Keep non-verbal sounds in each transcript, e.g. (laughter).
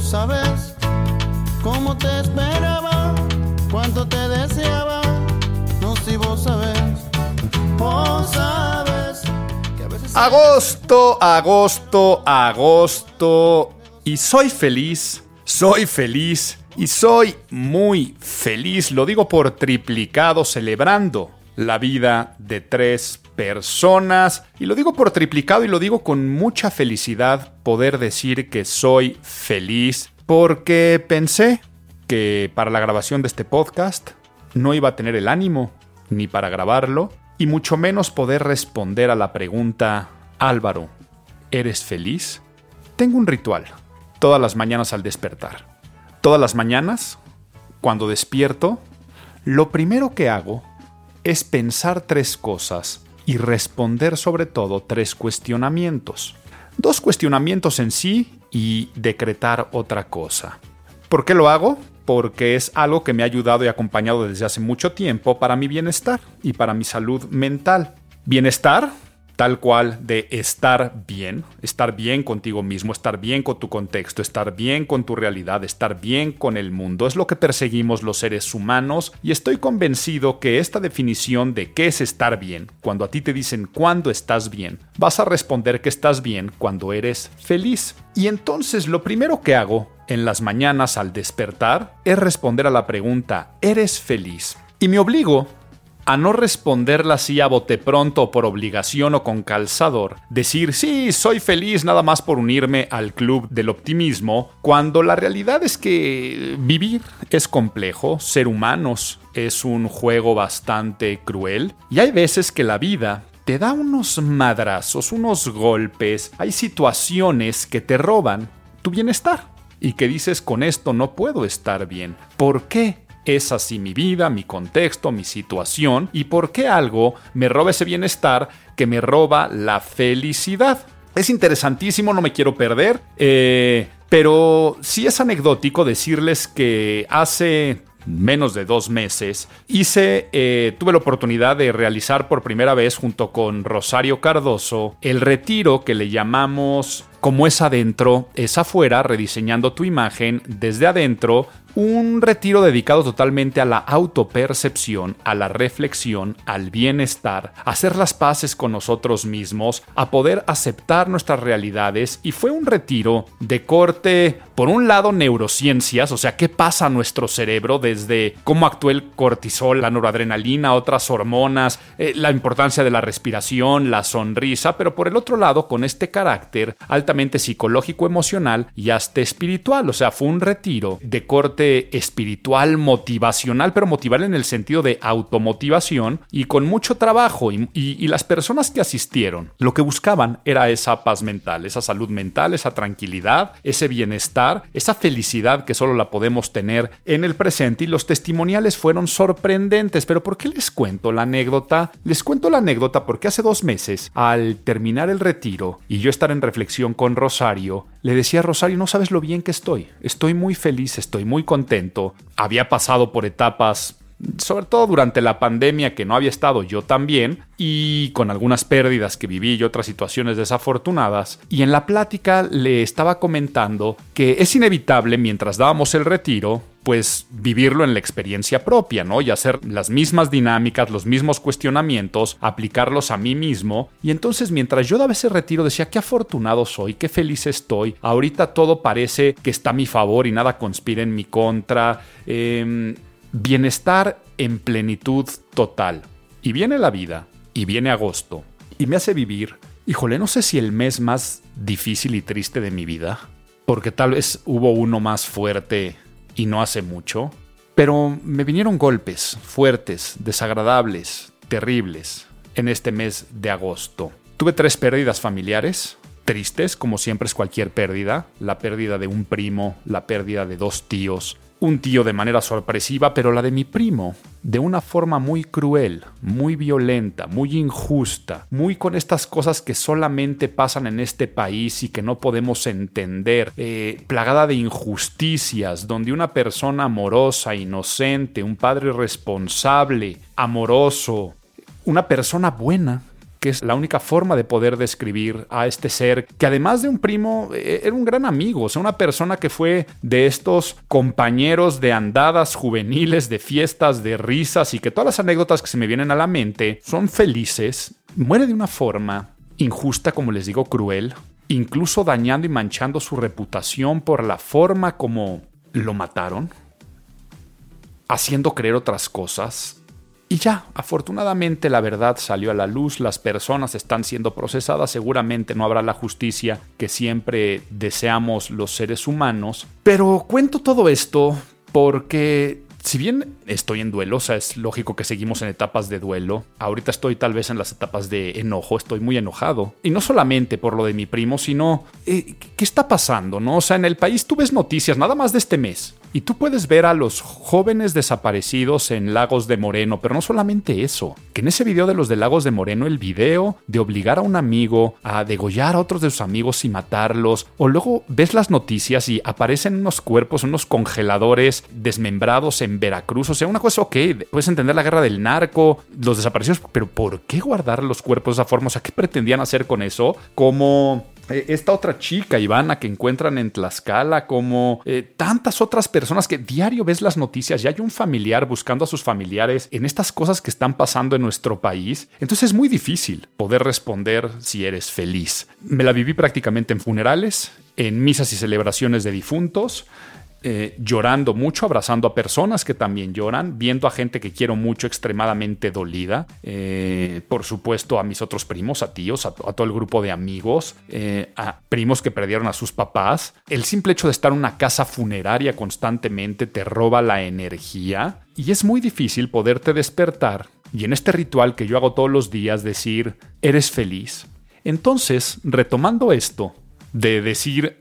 Sabes cómo te esperaba, cuánto te deseaba. No si vos sabes, vos sabes que a veces. Agosto, agosto, agosto. Y soy feliz, soy feliz y soy muy feliz. Lo digo por triplicado, celebrando la vida de tres personas. Y lo digo por triplicado y lo digo con mucha felicidad poder decir que soy feliz porque pensé que para la grabación de este podcast no iba a tener el ánimo ni para grabarlo y mucho menos poder responder a la pregunta Álvaro, ¿eres feliz? Tengo un ritual todas las mañanas al despertar. Todas las mañanas, cuando despierto, lo primero que hago es pensar tres cosas y responder sobre todo tres cuestionamientos. Dos cuestionamientos en sí y decretar otra cosa. ¿Por qué lo hago? Porque es algo que me ha ayudado y acompañado desde hace mucho tiempo para mi bienestar y para mi salud mental. Bienestar tal cual de estar bien, estar bien contigo mismo, estar bien con tu contexto, estar bien con tu realidad, estar bien con el mundo. Es lo que perseguimos los seres humanos y estoy convencido que esta definición de qué es estar bien, cuando a ti te dicen cuándo estás bien, vas a responder que estás bien cuando eres feliz. Y entonces lo primero que hago en las mañanas al despertar es responder a la pregunta, ¿eres feliz? Y me obligo a no responderla así a bote pronto por obligación o con calzador, decir sí, soy feliz nada más por unirme al club del optimismo, cuando la realidad es que vivir es complejo, ser humanos es un juego bastante cruel, y hay veces que la vida te da unos madrazos, unos golpes, hay situaciones que te roban tu bienestar y que dices con esto no puedo estar bien. ¿Por qué? Es así mi vida, mi contexto, mi situación y por qué algo me roba ese bienestar que me roba la felicidad. Es interesantísimo, no me quiero perder, eh, pero sí es anecdótico decirles que hace menos de dos meses, hice, eh, tuve la oportunidad de realizar por primera vez junto con Rosario Cardoso el retiro que le llamamos como es adentro, es afuera, rediseñando tu imagen desde adentro un retiro dedicado totalmente a la autopercepción, a la reflexión, al bienestar, a hacer las paces con nosotros mismos, a poder aceptar nuestras realidades. Y fue un retiro de corte, por un lado, neurociencias, o sea, qué pasa a nuestro cerebro desde cómo actúa el cortisol, la noradrenalina, otras hormonas, eh, la importancia de la respiración, la sonrisa, pero por el otro lado, con este carácter altamente psicológico, emocional y hasta espiritual, o sea, fue un retiro de corte espiritual, motivacional, pero motivar en el sentido de automotivación y con mucho trabajo. Y, las personas que asistieron lo que buscaban era esa paz mental, esa salud mental, esa tranquilidad, ese bienestar, esa felicidad que solo la podemos tener en el presente. Y los testimoniales fueron sorprendentes. Pero ¿por qué les cuento la anécdota? Les cuento la anécdota porque hace dos meses, al terminar el retiro y yo estar en reflexión con Rosario, le decía a Rosario, no sabes lo bien que estoy. Estoy muy feliz, estoy muy contento. Había pasado por etapas sobre todo durante la pandemia que no había estado yo también y con algunas pérdidas que viví y otras situaciones desafortunadas y en la plática le estaba comentando que es inevitable mientras dábamos el retiro pues vivirlo en la experiencia propia, ¿no? Y hacer las mismas dinámicas, los mismos cuestionamientos, aplicarlos a mí mismo. Y entonces mientras yo daba ese retiro decía, qué afortunado soy, qué feliz estoy, ahorita todo parece que está a mi favor y nada conspira en mi contra. Em, bienestar en plenitud total. Y viene la vida, y viene agosto, y me hace vivir, híjole, no sé si el mes más difícil y triste de mi vida, porque tal vez hubo uno más fuerte y no hace mucho, pero me vinieron golpes fuertes, desagradables, terribles en este mes de agosto. Tuve tres pérdidas familiares, tristes, como siempre es cualquier pérdida, la pérdida de un primo, la pérdida de dos tíos, un tío de manera sorpresiva, pero la de mi primo, de una forma muy cruel, muy violenta, muy injusta, muy con estas cosas que solamente pasan en este país y que no podemos entender, eh, plagada de injusticias, donde una persona amorosa, inocente, un padre responsable, amoroso, una persona buena, que es la única forma de poder describir a este ser, que además de un primo, eh, era un gran amigo, o sea, una persona que fue de estos compañeros de andadas juveniles, de fiestas, de risas, y que todas las anécdotas que se me vienen a la mente son felices, muere de una forma injusta, como les digo, cruel, incluso dañando y manchando su reputación por la forma como lo mataron, haciendo creer otras cosas, y ya, afortunadamente la verdad salió a la luz, las personas están siendo procesadas, seguramente no habrá la justicia que siempre deseamos los seres humanos, pero cuento todo esto porque si bien estoy en duelo, o sea, es lógico que seguimos en etapas de duelo, ahorita estoy tal vez en las etapas de enojo, estoy muy enojado. Y no solamente por lo de mi primo, sino, eh, ¿qué está pasando? ¿No? O sea, en el país tú ves noticias, nada más de este mes, y tú puedes ver a los jóvenes desaparecidos en Lagos de Moreno, pero no solamente eso, que en ese video de los de Lagos de Moreno, el video de obligar a un amigo a degollar a otros de sus amigos y matarlos, o luego ves las noticias y aparecen unos cuerpos, unos congeladores desmembrados en Veracruz, o sea, una cosa, ok, puedes entender la guerra del narco, los desaparecidos, pero ¿por qué guardar los cuerpos de esa forma? O sea, ¿qué pretendían hacer con eso? Como eh, esta otra chica, Ivana, que encuentran en Tlaxcala, como eh, tantas otras personas que diario ves las noticias y hay un familiar buscando a sus familiares en estas cosas que están pasando en nuestro país. Entonces es muy difícil poder responder si eres feliz. Me la viví prácticamente en funerales, en misas y celebraciones de difuntos, eh, llorando mucho, abrazando a personas que también lloran, viendo a gente que quiero mucho extremadamente dolida, eh, por supuesto a mis otros primos, a tíos, a, todo el grupo de amigos, eh, a primos que perdieron a sus papás. El simple hecho de estar en una casa funeraria constantemente te roba la energía y es muy difícil poderte despertar y en este ritual que yo hago todos los días decir, eres feliz. Entonces, retomando esto, de decir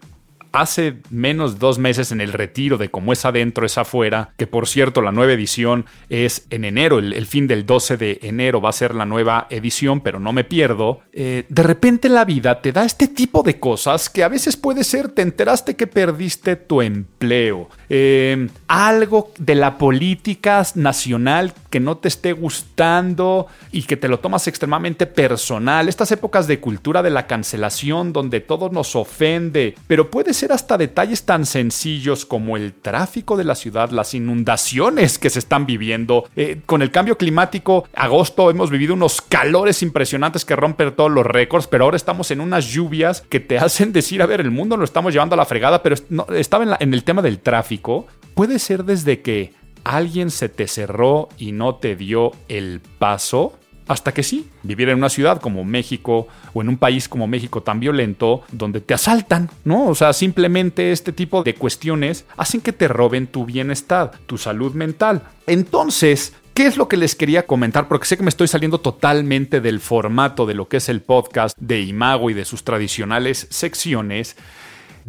hace menos de dos meses en el retiro de cómo es adentro, es afuera, que por cierto la nueva edición es en enero, el, fin del 12 de enero va a ser la nueva edición, pero no me pierdo, eh, de repente la vida te da este tipo de cosas que a veces puede ser, te enteraste que perdiste tu empleo, eh, algo de la política nacional que no te esté gustando y que te lo tomas extremadamente personal, estas épocas de cultura de la cancelación donde todo nos ofende, pero puede ser hasta detalles tan sencillos como el tráfico de la ciudad, las inundaciones que se están viviendo. Eh, con el cambio climático, agosto hemos vivido unos calores impresionantes que rompen todos los récords, pero ahora estamos en unas lluvias que te (laughs) hacen decir, a ver, el mundo lo estamos llevando a la fregada, pero estaba en, en el tema del tráfico. Puede ser desde que alguien se te cerró y no te dio el paso hasta que sí, vivir en una ciudad como México o en un país como México tan violento, donde te asaltan, ¿no? O sea, simplemente este tipo de cuestiones hacen que te roben tu bienestar, tu salud mental. Entonces, ¿Qué es lo que les quería comentar? Porque sé que me estoy saliendo totalmente del formato de lo que es el podcast de Imago y de sus tradicionales secciones.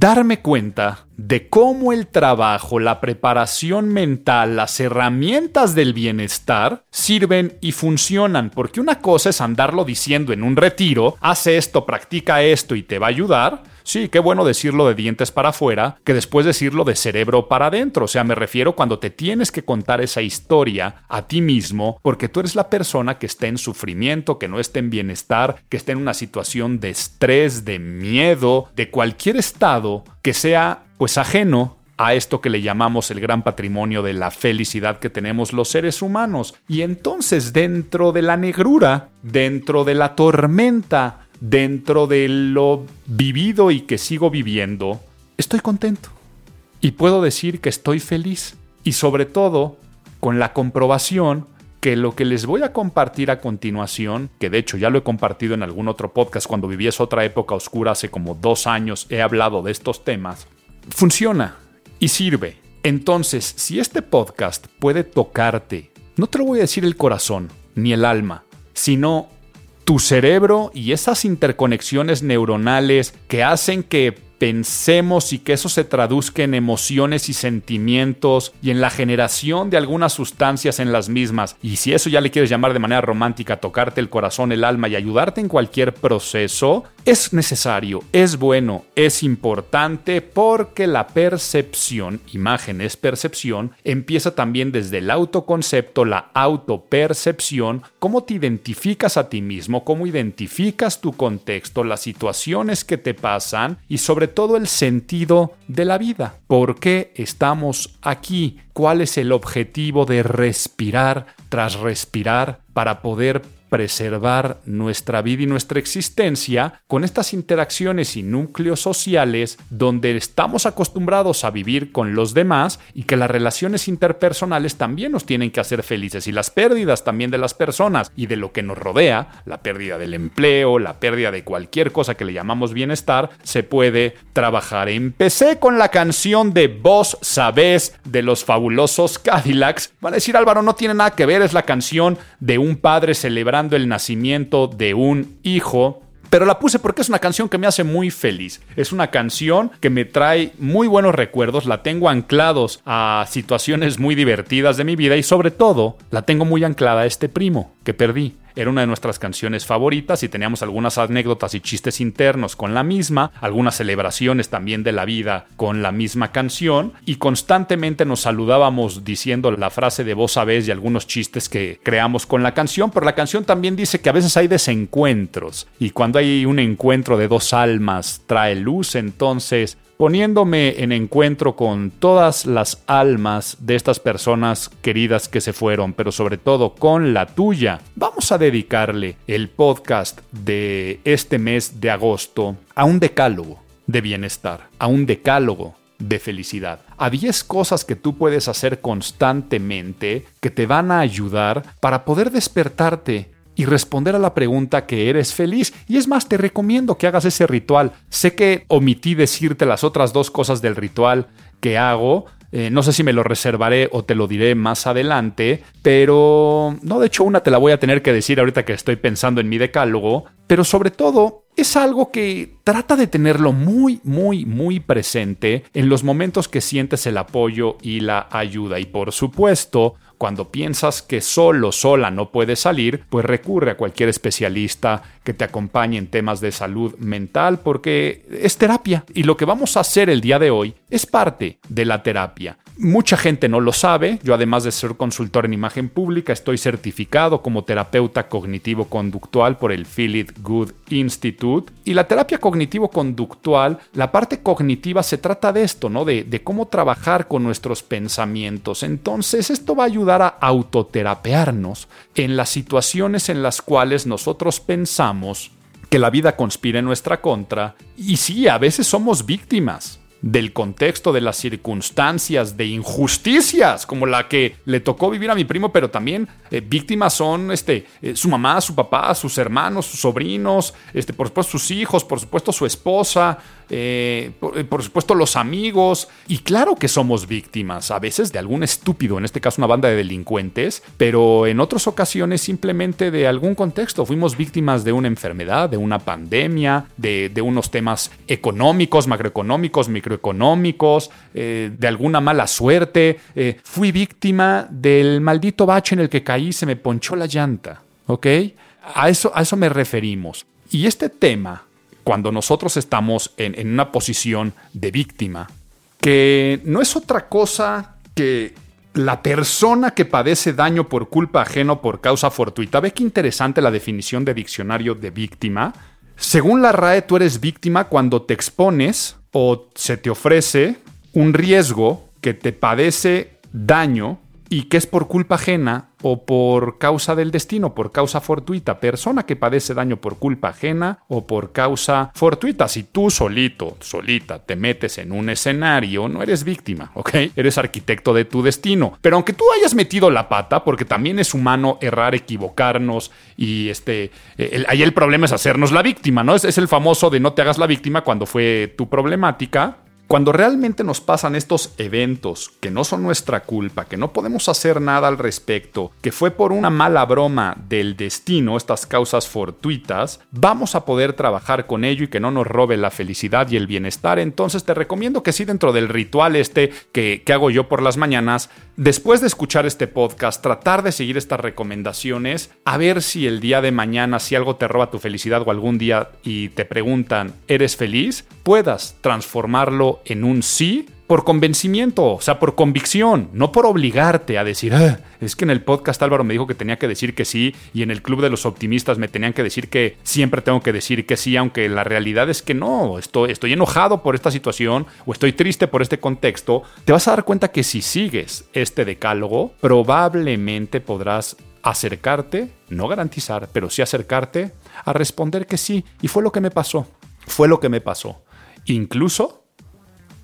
Darme cuenta de cómo el trabajo, la preparación mental, las herramientas del bienestar sirven y funcionan, porque una cosa es andarlo diciendo en un retiro, hace esto, practica esto y te va a ayudar, Sí, qué bueno decirlo de dientes para afuera que después decirlo de cerebro para adentro. O sea, me refiero cuando te tienes que contar esa historia a ti mismo porque tú eres la persona que está en sufrimiento, que no está en bienestar, que está en una situación de estrés, de miedo, de cualquier estado que sea pues ajeno a esto que le llamamos el gran patrimonio de la felicidad que tenemos los seres humanos. Y entonces dentro de la negrura, dentro de la tormenta, dentro de lo vivido y que sigo viviendo, estoy contento. Y puedo decir que estoy feliz. Y sobre todo, con la comprobación que lo que les voy a compartir a continuación, que de hecho ya lo he compartido en algún otro podcast cuando viví esa otra época oscura hace como dos años, he hablado de estos temas, funciona y sirve. Entonces, si este podcast puede tocarte, no te lo voy a decir el corazón ni el alma, sino tu cerebro y esas interconexiones neuronales que hacen que pensemos y que eso se traduzca en emociones y sentimientos y en la generación de algunas sustancias en las mismas. Y si eso ya le quieres llamar de manera romántica, tocarte el corazón, el alma y ayudarte en cualquier proceso, es necesario, es bueno, es importante porque la percepción, imagen es percepción, empieza también desde el autoconcepto, la autopercepción, cómo te identificas a ti mismo, cómo identificas tu contexto, las situaciones que te pasan y sobre todo el sentido de la vida. ¿Por qué estamos aquí? ¿Cuál es el objetivo de respirar tras respirar para poder preservar nuestra vida y nuestra existencia con estas interacciones y núcleos sociales donde estamos acostumbrados a vivir con los demás y que las relaciones interpersonales también nos tienen que hacer felices y las pérdidas también de las personas y de lo que nos rodea, la pérdida del empleo, la pérdida de cualquier cosa que le llamamos bienestar, se puede trabajar. Empecé con la canción de Vos Sabés de los fabulosos Cadillacs. Van a decir Álvaro, no tiene nada que ver, es la canción de un padre celebrando el nacimiento de un hijo. Pero la puse porque es una canción que me hace muy feliz. Es una canción que me trae muy buenos recuerdos, la tengo anclados a situaciones muy divertidas de mi vida y sobre todo la tengo muy anclada a este primo que perdí era una de nuestras canciones favoritas y teníamos algunas anécdotas y chistes internos con la misma, algunas celebraciones también de la vida con la misma canción y constantemente nos saludábamos diciendo la frase de vos sabés y algunos chistes que creamos con la canción, pero la canción también dice que a veces hay desencuentros y cuando hay un encuentro de dos almas trae luz, entonces poniéndome en encuentro con todas las almas de estas personas queridas que se fueron, pero sobre todo con la tuya. Vamos a dedicarle el podcast de este mes de agosto a un decálogo de bienestar, a un decálogo de felicidad, a 10 cosas que tú puedes hacer constantemente que te van a ayudar para poder despertarte y responder a la pregunta que eres feliz. Y es más, te recomiendo que hagas ese ritual. Sé que omití decirte las otras dos cosas del ritual que hago. Eh, no sé si me lo reservaré o te lo diré más adelante, pero no, de hecho una te la voy a tener que decir ahorita que estoy pensando en mi decálogo, pero sobre todo es algo que trata de tenerlo muy, muy, muy presente en los momentos que sientes el apoyo y la ayuda. Y por supuesto, cuando piensas que solo, sola no puedes salir, pues recurre a cualquier especialista que te acompañe en temas de salud mental porque es terapia. Y lo que vamos a hacer el día de hoy es parte de la terapia. Mucha gente no lo sabe. Yo además de ser consultor en imagen pública, estoy certificado como terapeuta cognitivo-conductual por el Philip Good Institute. Y la terapia cognitivo-conductual, la parte cognitiva se trata de esto, ¿no? De, de cómo trabajar con nuestros pensamientos. Entonces, esto va a ayudar a autoterapearnos en las situaciones en las cuales nosotros pensamos que la vida conspira en nuestra contra. Y sí, a veces somos víctimas del contexto, de las circunstancias, de injusticias, como la que le tocó vivir a mi primo, pero también eh, víctimas son este, eh, su mamá, su papá, sus hermanos, sus sobrinos, este, por supuesto sus hijos, por supuesto su esposa, eh, por, supuesto los amigos. Y claro que somos víctimas, a veces de algún estúpido, en este caso una banda de delincuentes, pero en otras ocasiones simplemente de algún contexto. Fuimos víctimas de una enfermedad, de una pandemia, de, unos temas económicos, macroeconómicos, microeconómicos, de alguna mala suerte. fui víctima del maldito bache en el que caí se me ponchó la llanta. ¿Ok? A eso, a eso me referimos. Y este tema, cuando nosotros estamos en, en una posición de víctima, que no es otra cosa que la persona que padece daño por culpa ajeno por causa fortuita. Ve qué interesante la definición de diccionario de víctima. Según la RAE, tú eres víctima cuando te expones o se te ofrece un riesgo que te padece daño y que es por culpa ajena o por causa del destino, por causa fortuita, persona que padece daño por culpa ajena o por causa fortuita. Si tú solito, solita, te metes en un escenario, no eres víctima, ¿ok? Eres arquitecto de tu destino. Pero aunque tú hayas metido la pata, porque también es humano errar, equivocarnos y este, ahí el problema es hacernos la víctima, ¿no? Es, es el famoso de no te hagas la víctima cuando fue tu problemática Cuando realmente nos pasan estos eventos que no son nuestra culpa, que no podemos hacer nada al respecto, que fue por una mala broma del destino, estas causas fortuitas, vamos a poder trabajar con ello y que no nos robe la felicidad y el bienestar. Entonces te recomiendo que sí dentro del ritual este que, que hago yo por las mañanas, después de escuchar este podcast, tratar de seguir estas recomendaciones, a ver si el día de mañana, si algo te roba tu felicidad o algún día y te preguntan, ¿eres feliz? Puedas transformarlo en un sí por convencimiento, o sea, por convicción, no por obligarte a decir, ah, es que en el podcast Álvaro me dijo que tenía que decir que sí y en el Club de los Optimistas me tenían que decir que siempre tengo que decir que sí, aunque la realidad es que no, estoy, estoy enojado por esta situación o estoy triste por este contexto, te vas a dar cuenta que si sigues este decálogo, probablemente podrás acercarte, no garantizar, pero sí acercarte a responder que sí. Y fue lo que me pasó, fue lo que me pasó. Incluso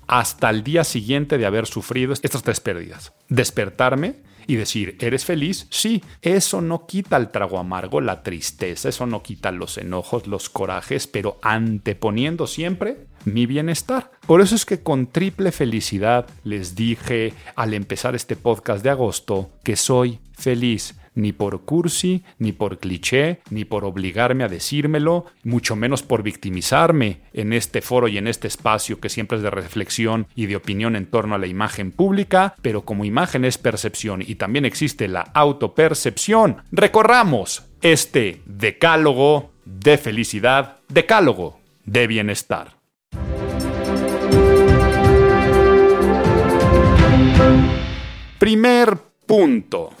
hasta el día siguiente de haber sufrido estas tres pérdidas. Despertarme y decir, ¿eres feliz? Sí, eso no quita el trago amargo, la tristeza, eso no quita los enojos, los corajes, pero anteponiendo siempre mi bienestar. Por eso es que con triple felicidad les dije al empezar este podcast de agosto que soy feliz ni por cursi, ni por cliché, ni por obligarme a decírmelo, mucho menos por victimizarme en este foro y en este espacio que siempre es de reflexión y de opinión en torno a la imagen pública, pero como imagen es percepción y también existe la autopercepción, recorramos este decálogo de felicidad, decálogo de bienestar. Primer punto.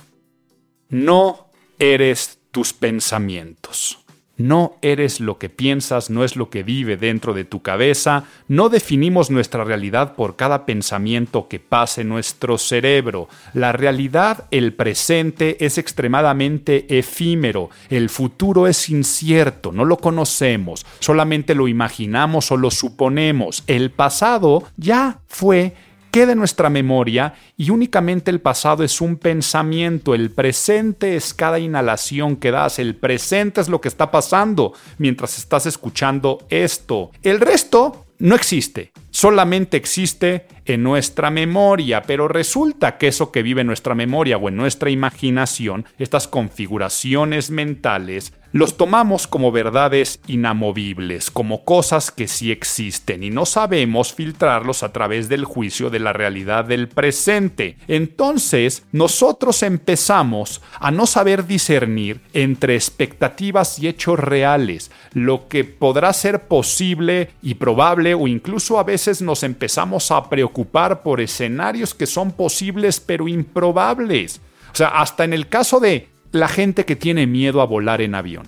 No eres tus pensamientos. No eres lo que piensas, no es lo que vive dentro de tu cabeza, no definimos nuestra realidad por cada pensamiento que pase en nuestro cerebro. La realidad, el presente, es extremadamente efímero, el futuro es incierto, no lo conocemos, solamente lo imaginamos o lo suponemos. El pasado ya fue queda en nuestra memoria y únicamente el pasado es un pensamiento, el presente es cada inhalación que das, el presente es lo que está pasando mientras estás escuchando esto. El resto no existe, solamente existe en nuestra memoria, pero resulta que eso que vive en nuestra memoria o en nuestra imaginación, estas configuraciones mentales, los tomamos como verdades inamovibles, como cosas que sí existen y no sabemos filtrarlos a través del juicio de la realidad del presente. Entonces, nosotros empezamos a no saber discernir entre expectativas y hechos reales, lo que podrá ser posible y probable o incluso a veces nos empezamos a preocupar por escenarios que son posibles pero improbables. O sea, hasta en el caso de la gente que tiene miedo a volar en avión.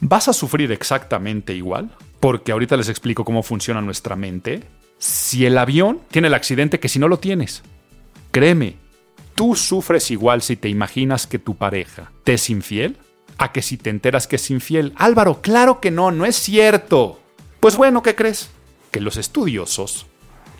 ¿Vas a sufrir exactamente igual? Porque ahorita les explico cómo funciona nuestra mente. Si el avión tiene el accidente que si no lo tienes. Créeme, tú sufres igual si te imaginas que tu pareja te es infiel a que si te enteras que es infiel. Álvaro, claro que no, no es cierto. Pues bueno, ¿qué crees? Que los estudiosos,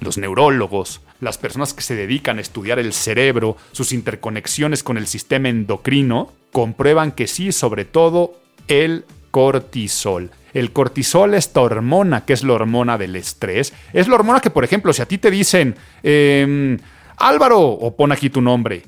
los neurólogos, las personas que se dedican a estudiar el cerebro, sus interconexiones con el sistema endocrino, comprueban que sí, sobre todo el cortisol. El cortisol, esta hormona, que es la hormona del estrés, es la hormona que, por ejemplo, si a ti te dicen, em, Álvaro, o pon aquí tu nombre,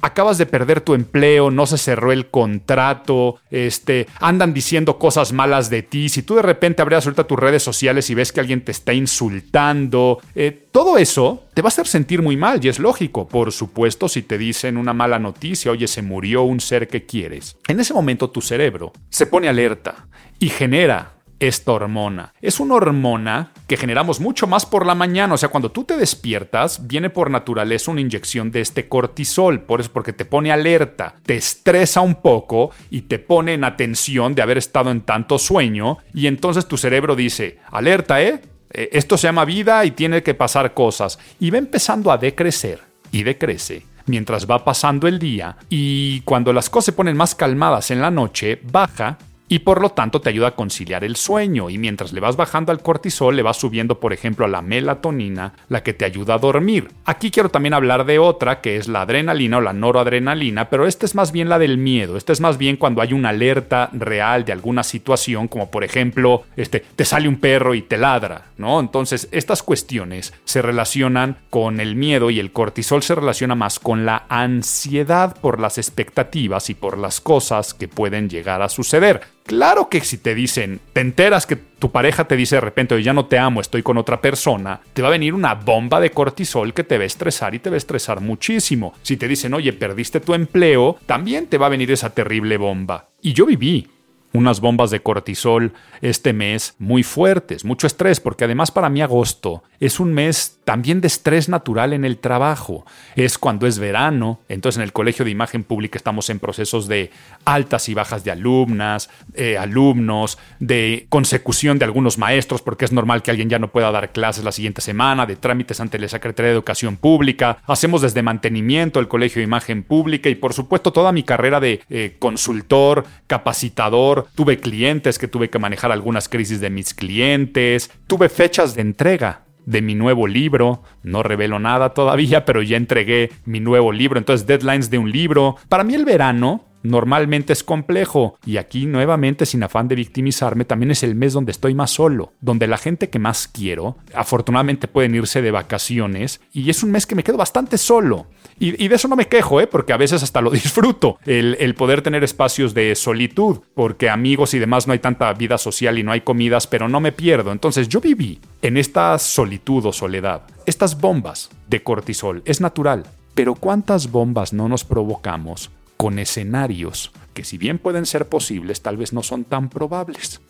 acabas de perder tu empleo, no se cerró el contrato, este, andan diciendo cosas malas de ti, si tú de repente abres ahorita tus redes sociales y ves que alguien te está insultando, eh, todo eso te va a hacer sentir muy mal y es lógico, por supuesto, si te dicen una mala noticia, oye, se murió un ser que quieres. En ese momento tu cerebro se pone alerta y genera esta hormona. Es una hormona que generamos mucho más por la mañana, o sea, cuando tú te despiertas, viene por naturaleza una inyección de este cortisol, por eso porque te pone alerta, te estresa un poco y te pone en atención de haber estado en tanto sueño. Y entonces tu cerebro dice, alerta, ¿eh? eh esto se llama vida y tiene que pasar cosas y va empezando a decrecer y decrece mientras va pasando el día. Y cuando las cosas se ponen más calmadas en la noche, baja y por lo tanto te ayuda a conciliar el sueño y mientras le vas bajando al cortisol le vas subiendo por ejemplo a la melatonina, la que te ayuda a dormir. Aquí quiero también hablar de otra que es la adrenalina o la noradrenalina, pero esta es más bien la del miedo, esta es más bien cuando hay una alerta real de alguna situación como por ejemplo este, te sale un perro y te ladra, ¿no? Entonces estas cuestiones se relacionan con el miedo y el cortisol se relaciona más con la ansiedad por las expectativas y por las cosas que pueden llegar a suceder. Claro que si te dicen, te enteras que tu pareja te dice de repente, ya no te amo, estoy con otra persona, te va a venir una bomba de cortisol que te va a estresar y te va a estresar muchísimo. Si te dicen, oye, perdiste tu empleo, también te va a venir esa terrible bomba. Y yo viví unas bombas de cortisol este mes muy fuertes, mucho estrés, porque además para mí agosto es un mes también de estrés natural en el trabajo. Es cuando es verano, entonces en el Colegio de Imagen Pública estamos en procesos de altas y bajas de alumnas, eh, alumnos, de consecución de algunos maestros, porque es normal que alguien ya no pueda dar clases la siguiente semana, de trámites ante la Secretaría de Educación Pública. Hacemos desde mantenimiento el Colegio de Imagen Pública y por supuesto toda mi carrera de eh, consultor, capacitador. Tuve clientes que tuve que manejar algunas crisis de mis clientes. Tuve fechas de entrega de mi nuevo libro. No revelo nada todavía, (laughs) pero ya entregué mi nuevo libro. Entonces, deadlines de un libro. Para mí el verano normalmente es complejo. Y aquí nuevamente, sin afán de victimizarme, también es el mes donde estoy más solo, donde la gente que más quiero, afortunadamente pueden irse de vacaciones, y es un mes que me quedo bastante solo. Y, de eso no me quejo, ¿eh? porque a veces hasta lo (laughs) disfruto, el, el poder tener espacios de solitud, porque amigos y demás no hay tanta vida social y no hay comidas, pero no me pierdo. Entonces yo viví en esta solitud o soledad, estas bombas de cortisol, es natural. Pero ¿cuántas bombas no nos provocamos con escenarios que si bien pueden ser posibles, tal vez no son tan probables.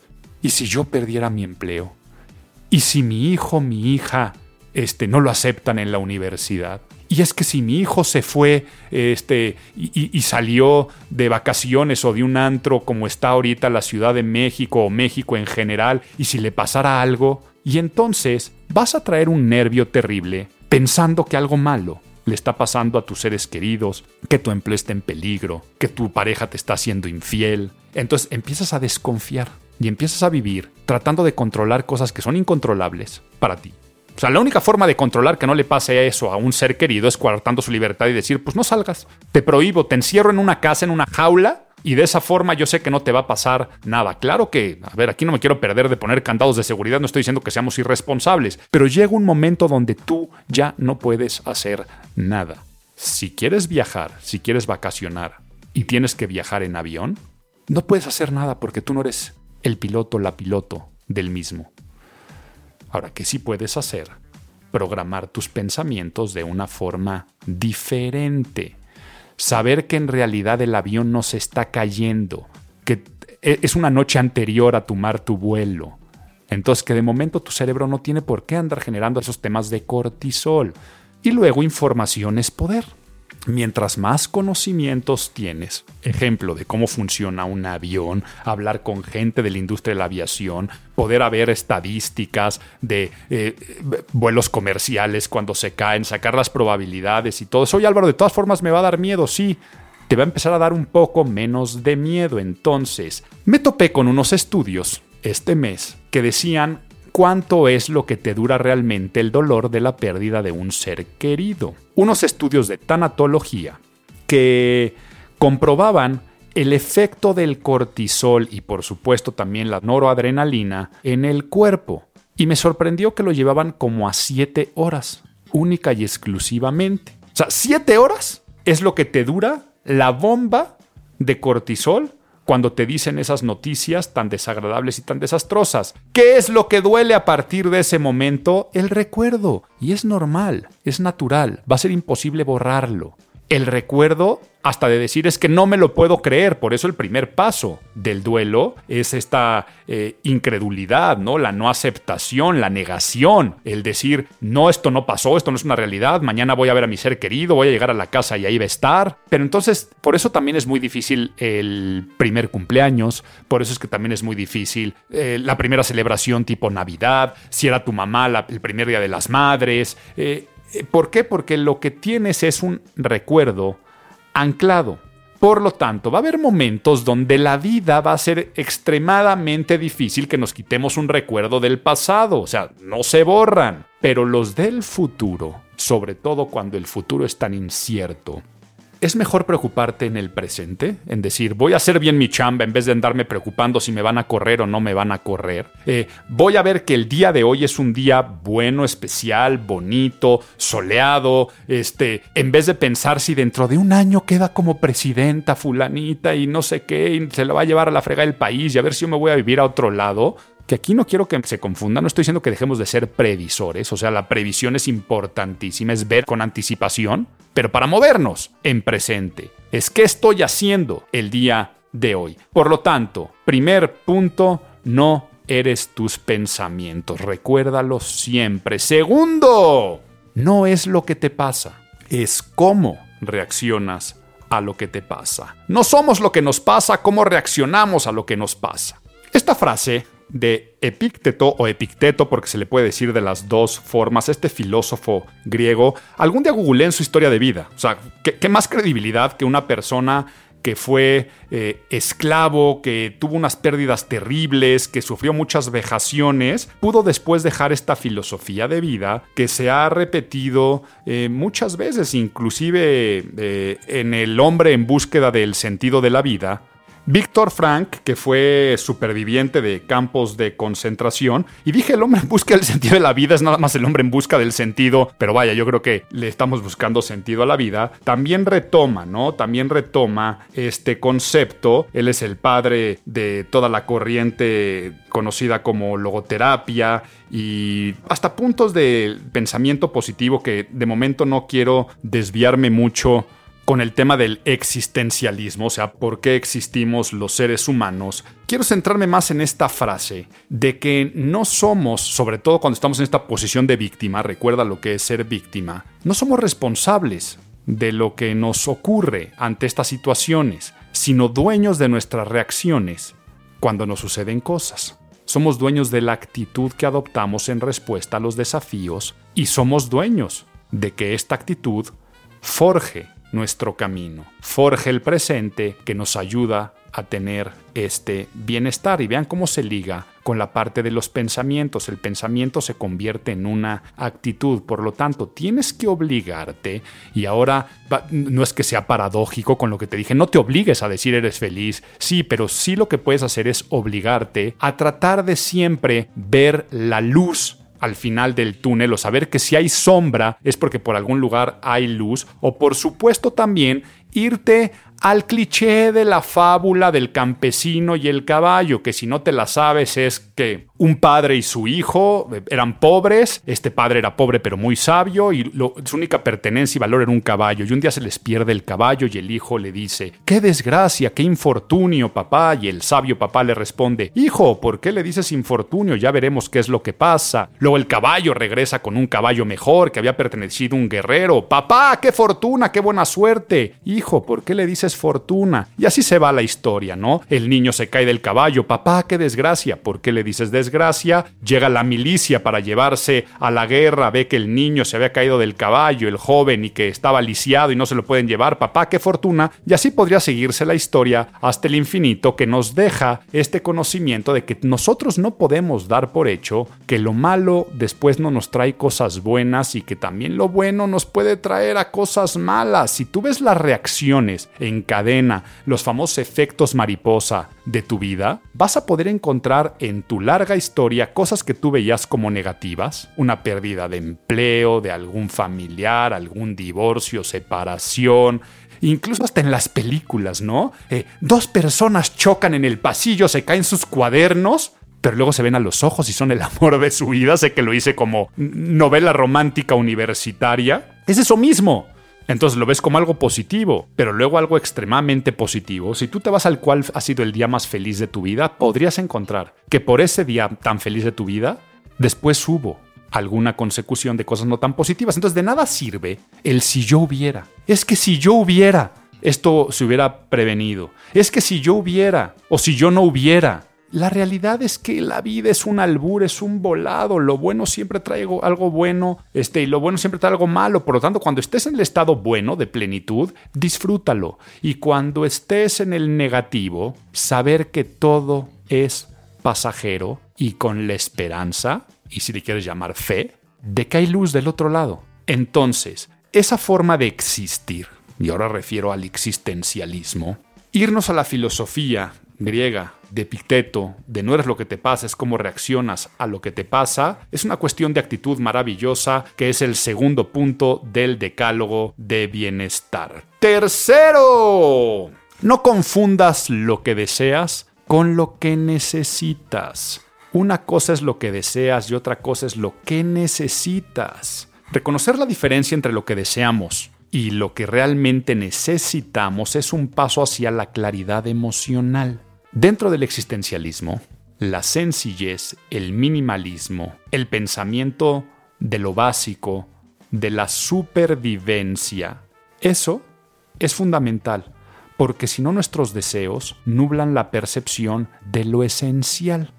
¿Y si yo perdiera mi empleo? ¿Y si mi hijo, mi hija, este, no lo aceptan en la universidad? Y es que si mi hijo se fue este, y, salió de vacaciones o de un antro como está ahorita la Ciudad de México o México en general, y si le pasara algo, y entonces vas a traer un nervio terrible pensando que algo malo le está pasando a tus seres queridos, que tu empleo está en peligro, que tu pareja te está haciendo infiel. Entonces empiezas a desconfiar y empiezas a vivir tratando de controlar cosas que son incontrolables para ti. O sea, la única forma de controlar que no le pase eso a un ser querido es coartando su libertad y decir, pues no salgas, te prohíbo, te encierro en una casa, en una jaula y de esa forma yo sé que no te va a pasar nada. Claro que, a ver, aquí no me quiero perder de poner candados de seguridad, no estoy diciendo que seamos irresponsables, pero llega un momento donde tú ya no puedes hacer nada. Si quieres viajar, si quieres vacacionar y tienes que viajar en avión, no puedes hacer nada porque tú no eres el piloto, la piloto del mismo. Ahora, ¿qué sí puedes hacer? Programar tus pensamientos de una forma diferente saber que en realidad el avión no se está cayendo, que e, es una noche anterior a tomar tu vuelo. Entonces que de momento tu cerebro no tiene por qué andar generando esos temas de cortisol. Y luego información es poder. Mientras más conocimientos tienes, ejemplo de cómo funciona un avión, hablar con gente de la industria de la aviación, poder haber estadísticas de eh, vuelos comerciales cuando se caen, sacar las probabilidades y todo eso. Oye Álvaro, de todas formas me va a dar miedo, sí. Te va a empezar a dar un poco menos de miedo. Entonces, me topé con unos estudios este mes que decían cuánto es lo que te dura realmente el dolor de la pérdida de un ser querido. Unos estudios de tanatología que comprobaban el efecto del cortisol y por supuesto también la noroadrenalina en el cuerpo. Y me sorprendió que lo llevaban como a 7 horas, única y exclusivamente. O sea, 7 horas es lo que te dura la bomba de cortisol cuando te dicen esas noticias tan desagradables y tan desastrosas. ¿Qué es lo que duele a partir de ese momento? El recuerdo. Y es normal, es natural, va a ser imposible borrarlo. El recuerdo hasta de decir es que no me lo puedo creer. Por eso el primer paso del duelo es esta eh, incredulidad, ¿no? La no aceptación, la negación, el decir, no, esto no pasó, esto no es una realidad, mañana voy a ver a mi ser querido, voy a llegar a la casa y ahí va a estar. Pero entonces, por eso también es muy difícil el primer cumpleaños, por eso es que también es muy difícil eh, la primera celebración tipo Navidad, si era tu mamá el primer día de las madres. Eh, ¿Por qué? Porque lo que tienes es un recuerdo anclado. Por lo tanto, va a haber momentos donde la vida va a ser extremadamente difícil que nos quitemos un recuerdo del pasado, o sea, no se borran, pero los del futuro, sobre todo cuando el futuro es tan incierto, ¿Es mejor preocuparte en el presente? En decir, voy a hacer bien mi chamba en vez de andarme preocupando si me van a correr o no me van a correr. Eh, voy a ver que el día de hoy es un día bueno, especial, bonito, soleado. Este, en vez de pensar si dentro de un año queda como presidenta fulanita y no sé qué, y se la va a llevar a la frega del país y a ver si yo me voy a vivir a otro lado que aquí no quiero que se confunda, no estoy diciendo que dejemos de ser previsores, o sea, la previsión es importantísima, es ver con anticipación, pero para movernos en presente. Es qué estoy haciendo el día de hoy. Por lo tanto, primer punto, no eres tus pensamientos, recuérdalo siempre. Segundo, no es lo que te pasa, es cómo reaccionas a lo que te pasa. No somos lo que nos pasa, cómo reaccionamos a lo que nos pasa. Esta frase de Epicteto o Epicteto, porque se le puede decir de las dos formas, este filósofo griego, algún día googleé en su historia de vida. O sea, ¿qué, más credibilidad que una persona que fue eh, esclavo, que tuvo unas pérdidas terribles, que sufrió muchas vejaciones, pudo después dejar esta filosofía de vida que se ha repetido eh, muchas veces, inclusive eh, en el hombre en búsqueda del sentido de la vida, Víctor Frank, que fue superviviente de campos de concentración, y dije el hombre en busca del sentido de la vida es nada más el hombre en busca del sentido, pero vaya, yo creo que le estamos buscando sentido a la vida, también retoma, ¿no? También retoma este concepto, él es el padre de toda la corriente conocida como logoterapia y hasta puntos de pensamiento positivo que de momento no quiero desviarme mucho con el tema del existencialismo, o sea, por qué existimos los seres humanos, quiero centrarme más en esta frase de que no somos, sobre todo cuando estamos en esta posición de víctima, recuerda lo que es ser víctima, no somos responsables de lo que nos ocurre ante estas situaciones, sino dueños de nuestras reacciones cuando nos suceden cosas. Somos dueños de la actitud que adoptamos en respuesta a los desafíos y somos dueños de que esta actitud forje nuestro camino. Forge el presente que nos ayuda a tener este bienestar. Y vean cómo se liga con la parte de los pensamientos. El pensamiento se convierte en una actitud. Por lo tanto, tienes que obligarte. Y ahora no es que sea paradójico con lo que te dije. No te obligues a decir eres feliz. Sí, pero sí lo que puedes hacer es obligarte a tratar de siempre ver la luz al final del túnel o saber que si hay sombra es porque por algún lugar hay luz o por supuesto también irte al cliché de la fábula del campesino y el caballo, que si no te la sabes es que un padre y su hijo eh, eran pobres, este padre era pobre pero muy sabio y su única pertenencia y valor era un caballo y un día se les pierde el caballo y el hijo le dice, qué desgracia, qué infortunio papá y el sabio papá le responde, hijo, ¿por qué le dices infortunio? Ya veremos qué es lo que pasa. Luego el caballo regresa con un caballo mejor que había pertenecido a un guerrero, papá, qué fortuna, qué buena suerte. Hijo, ¿por qué le dices fortuna? Y así se va la historia, ¿no? El niño se cae del caballo, papá, qué desgracia, ¿por qué le dices desgracia? desgracia, llega la milicia para llevarse a la guerra, ve que el niño se había caído del caballo, el joven, y que estaba lisiado y no se lo pueden llevar, papá, qué fortuna, y así podría seguirse la historia hasta el infinito que nos deja este conocimiento de que nosotros no podemos dar por hecho que lo malo después no nos trae cosas buenas y que también lo bueno nos puede traer a cosas malas. Si tú ves las reacciones en cadena, los famosos efectos mariposa de tu vida, vas a poder encontrar en tu larga historia cosas que tú veías como negativas, una pérdida de empleo, de algún familiar, algún divorcio, separación, incluso hasta en las películas, ¿no? Eh, dos personas chocan en el pasillo, se caen sus cuadernos, pero luego se ven a los ojos y son el amor de su vida. Sé que lo hice como novela romántica universitaria. Es eso mismo. Entonces lo ves como algo positivo, pero luego algo extremadamente positivo. Si tú te vas al cual ha sido el día más feliz de tu vida, podrías encontrar que por ese día tan feliz de tu vida, después hubo alguna consecución de cosas no tan positivas. Entonces de nada sirve el si yo hubiera. Es que si yo hubiera, esto se hubiera prevenido. Es que si yo hubiera o si yo no hubiera, La realidad es que la vida es un albur, es un volado. Lo bueno siempre trae algo bueno, este, y lo bueno siempre trae algo malo. Por lo tanto, cuando estés en el estado bueno de plenitud, disfrútalo. Y cuando estés en el negativo, saber que todo es pasajero y con la esperanza, y si le quieres llamar fe, de que hay luz del otro lado. Entonces, esa forma de existir, y ahora refiero al existencialismo, irnos a la filosofía griega de Epicteto, de no eres lo que te pasa, es cómo reaccionas a lo que te pasa, es una cuestión de actitud maravillosa que es el segundo punto del decálogo de bienestar. Tercero, no confundas lo que deseas con lo que necesitas. Una cosa es lo que deseas y otra cosa es lo que necesitas. Reconocer la diferencia entre lo que deseamos y lo que realmente necesitamos es un paso hacia la claridad emocional. Dentro del existencialismo, la sencillez, el minimalismo, el pensamiento de lo básico, de la supervivencia, eso es fundamental, porque si no nuestros deseos nublan la percepción de lo esencial.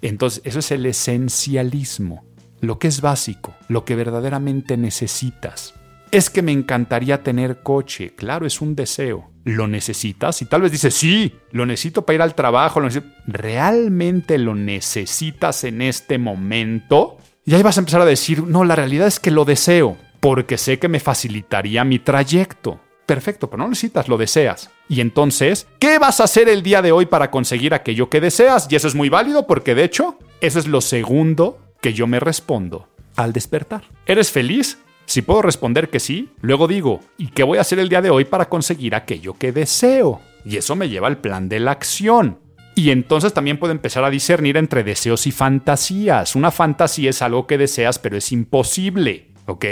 Entonces, eso es el esencialismo, lo que es básico, lo que verdaderamente necesitas. Es que me encantaría tener coche, claro, es un deseo, ¿Lo necesitas? Y tal vez dices, sí, lo necesito para ir al trabajo. ¿Realmente lo necesitas en este momento? Y ahí vas a empezar a decir, no, la realidad es que lo deseo, porque sé que me facilitaría mi trayecto. Perfecto, pero no necesitas, lo deseas. Y entonces, ¿qué vas a hacer el día de hoy para conseguir aquello que deseas? Y eso es muy válido porque de hecho, eso es lo segundo que yo me respondo al despertar. ¿Eres feliz? Si puedo responder que sí, luego digo, ¿y qué voy a hacer el día de hoy para conseguir aquello que deseo? Y eso me lleva al plan de la acción. Y entonces también puedo empezar a discernir entre deseos y fantasías. Una fantasía es algo que deseas pero es imposible, ¿ok?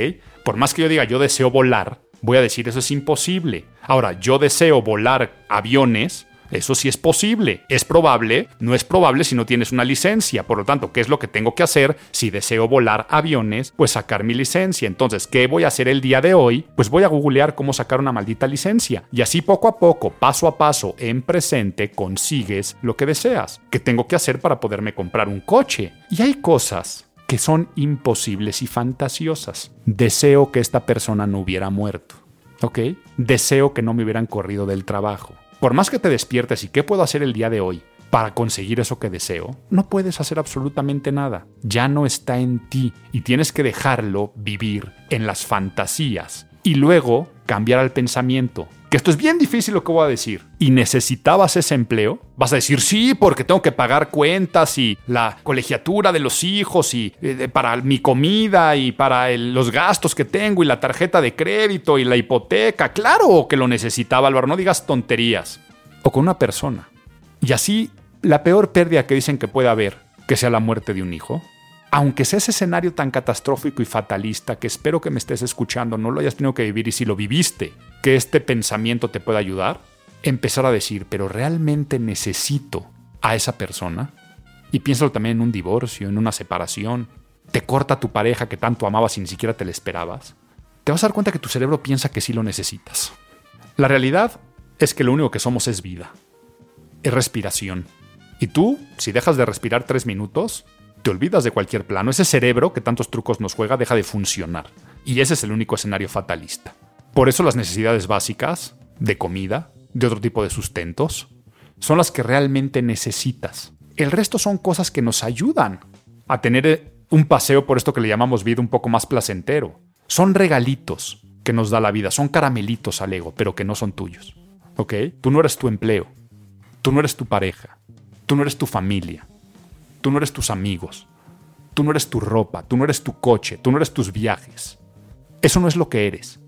Por más que yo diga yo deseo volar, voy a decir eso es imposible. Ahora, yo deseo volar aviones, eso sí es posible. Es probable, no es probable si no tienes una licencia. Por lo tanto, ¿qué es lo que tengo que hacer si deseo volar aviones? Pues sacar mi licencia. Entonces, ¿qué voy a hacer el día de hoy? Pues voy a googlear cómo sacar una maldita licencia. Y así poco a poco, paso a paso, en presente, consigues lo que deseas. ¿Qué tengo que hacer para poderme comprar un coche? Y hay cosas que son imposibles y fantasiosas. Deseo que esta persona no hubiera muerto. ¿Ok? Deseo que no me hubieran corrido del trabajo. Por más que te despiertes y qué puedo hacer el día de hoy para conseguir eso que deseo, no puedes hacer absolutamente nada. Ya no está en ti y tienes que dejarlo vivir en las fantasías y luego cambiar al pensamiento. Que esto es bien difícil lo que voy a decir. ¿Y necesitabas ese empleo? Vas a decir sí, porque tengo que pagar cuentas y la colegiatura de los hijos y eh, para mi comida y para los gastos que tengo y la tarjeta de crédito y la hipoteca. Claro que lo necesitaba, Álvaro, no digas tonterías. O con una persona. Y así, la peor pérdida que dicen que puede haber, que sea la muerte de un hijo, aunque sea ese escenario tan catastrófico y fatalista que espero que me estés escuchando, no lo hayas tenido que vivir y si lo viviste, que este pensamiento te pueda ayudar, empezar a decir, pero realmente necesito a esa persona. Y piénsalo también en un divorcio, en una separación. Te corta tu pareja que tanto amabas y ni siquiera te la esperabas. Te vas a dar cuenta que tu cerebro piensa que sí lo necesitas. La realidad es que lo único que somos es vida. Es respiración. Y tú, si dejas de respirar tres minutos, te olvidas de cualquier plano. Ese cerebro que tantos trucos nos juega deja de funcionar. Y ese es el único escenario fatalista. Por eso las necesidades básicas, de comida, de otro tipo de sustentos, son las que realmente necesitas. El resto son cosas que nos ayudan a tener eh, un paseo por esto que le llamamos vida un poco más placentero. Son regalitos que nos da la vida, son caramelitos al ego, pero que no son tuyos. ¿Ok? Tú no eres tu empleo, tú no eres tu pareja, tú no eres tu familia, Tú no eres tus amigos. Tú no eres tu ropa. Tú no eres tu coche. Tú no eres tus viajes. Eso no es lo que eres.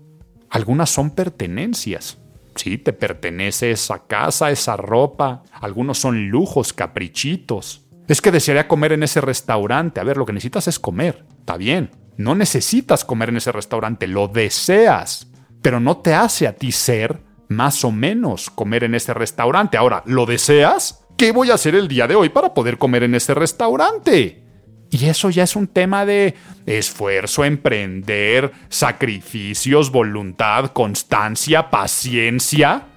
Algunas son pertenencias. Sí, te pertenece esa casa, esa ropa. Algunos son lujos, caprichitos. Es que desearía comer en ese restaurante. A ver, lo que necesitas es comer. Está bien. No necesitas comer en ese restaurante, lo deseas. Pero no te hace a ti ser más o menos comer en ese restaurante. Ahora, ¿lo deseas? ¿qué voy a hacer el día de hoy para poder comer en ese restaurante? Y eso ya es un tema de esfuerzo, emprender, sacrificios, voluntad, constancia, paciencia.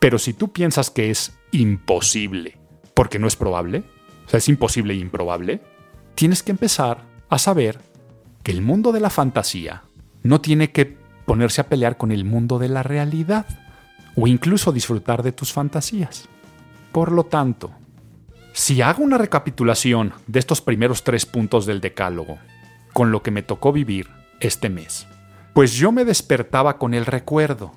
Pero si tú piensas que es imposible porque no es probable, o sea, es imposible e improbable, tienes que empezar a saber que el mundo de la fantasía no tiene que ponerse a pelear con el mundo de la realidad o incluso disfrutar de tus fantasías. Por lo tanto, si hago una recapitulación de estos primeros tres puntos del decálogo, con lo que me tocó vivir este mes, pues yo me despertaba con el recuerdo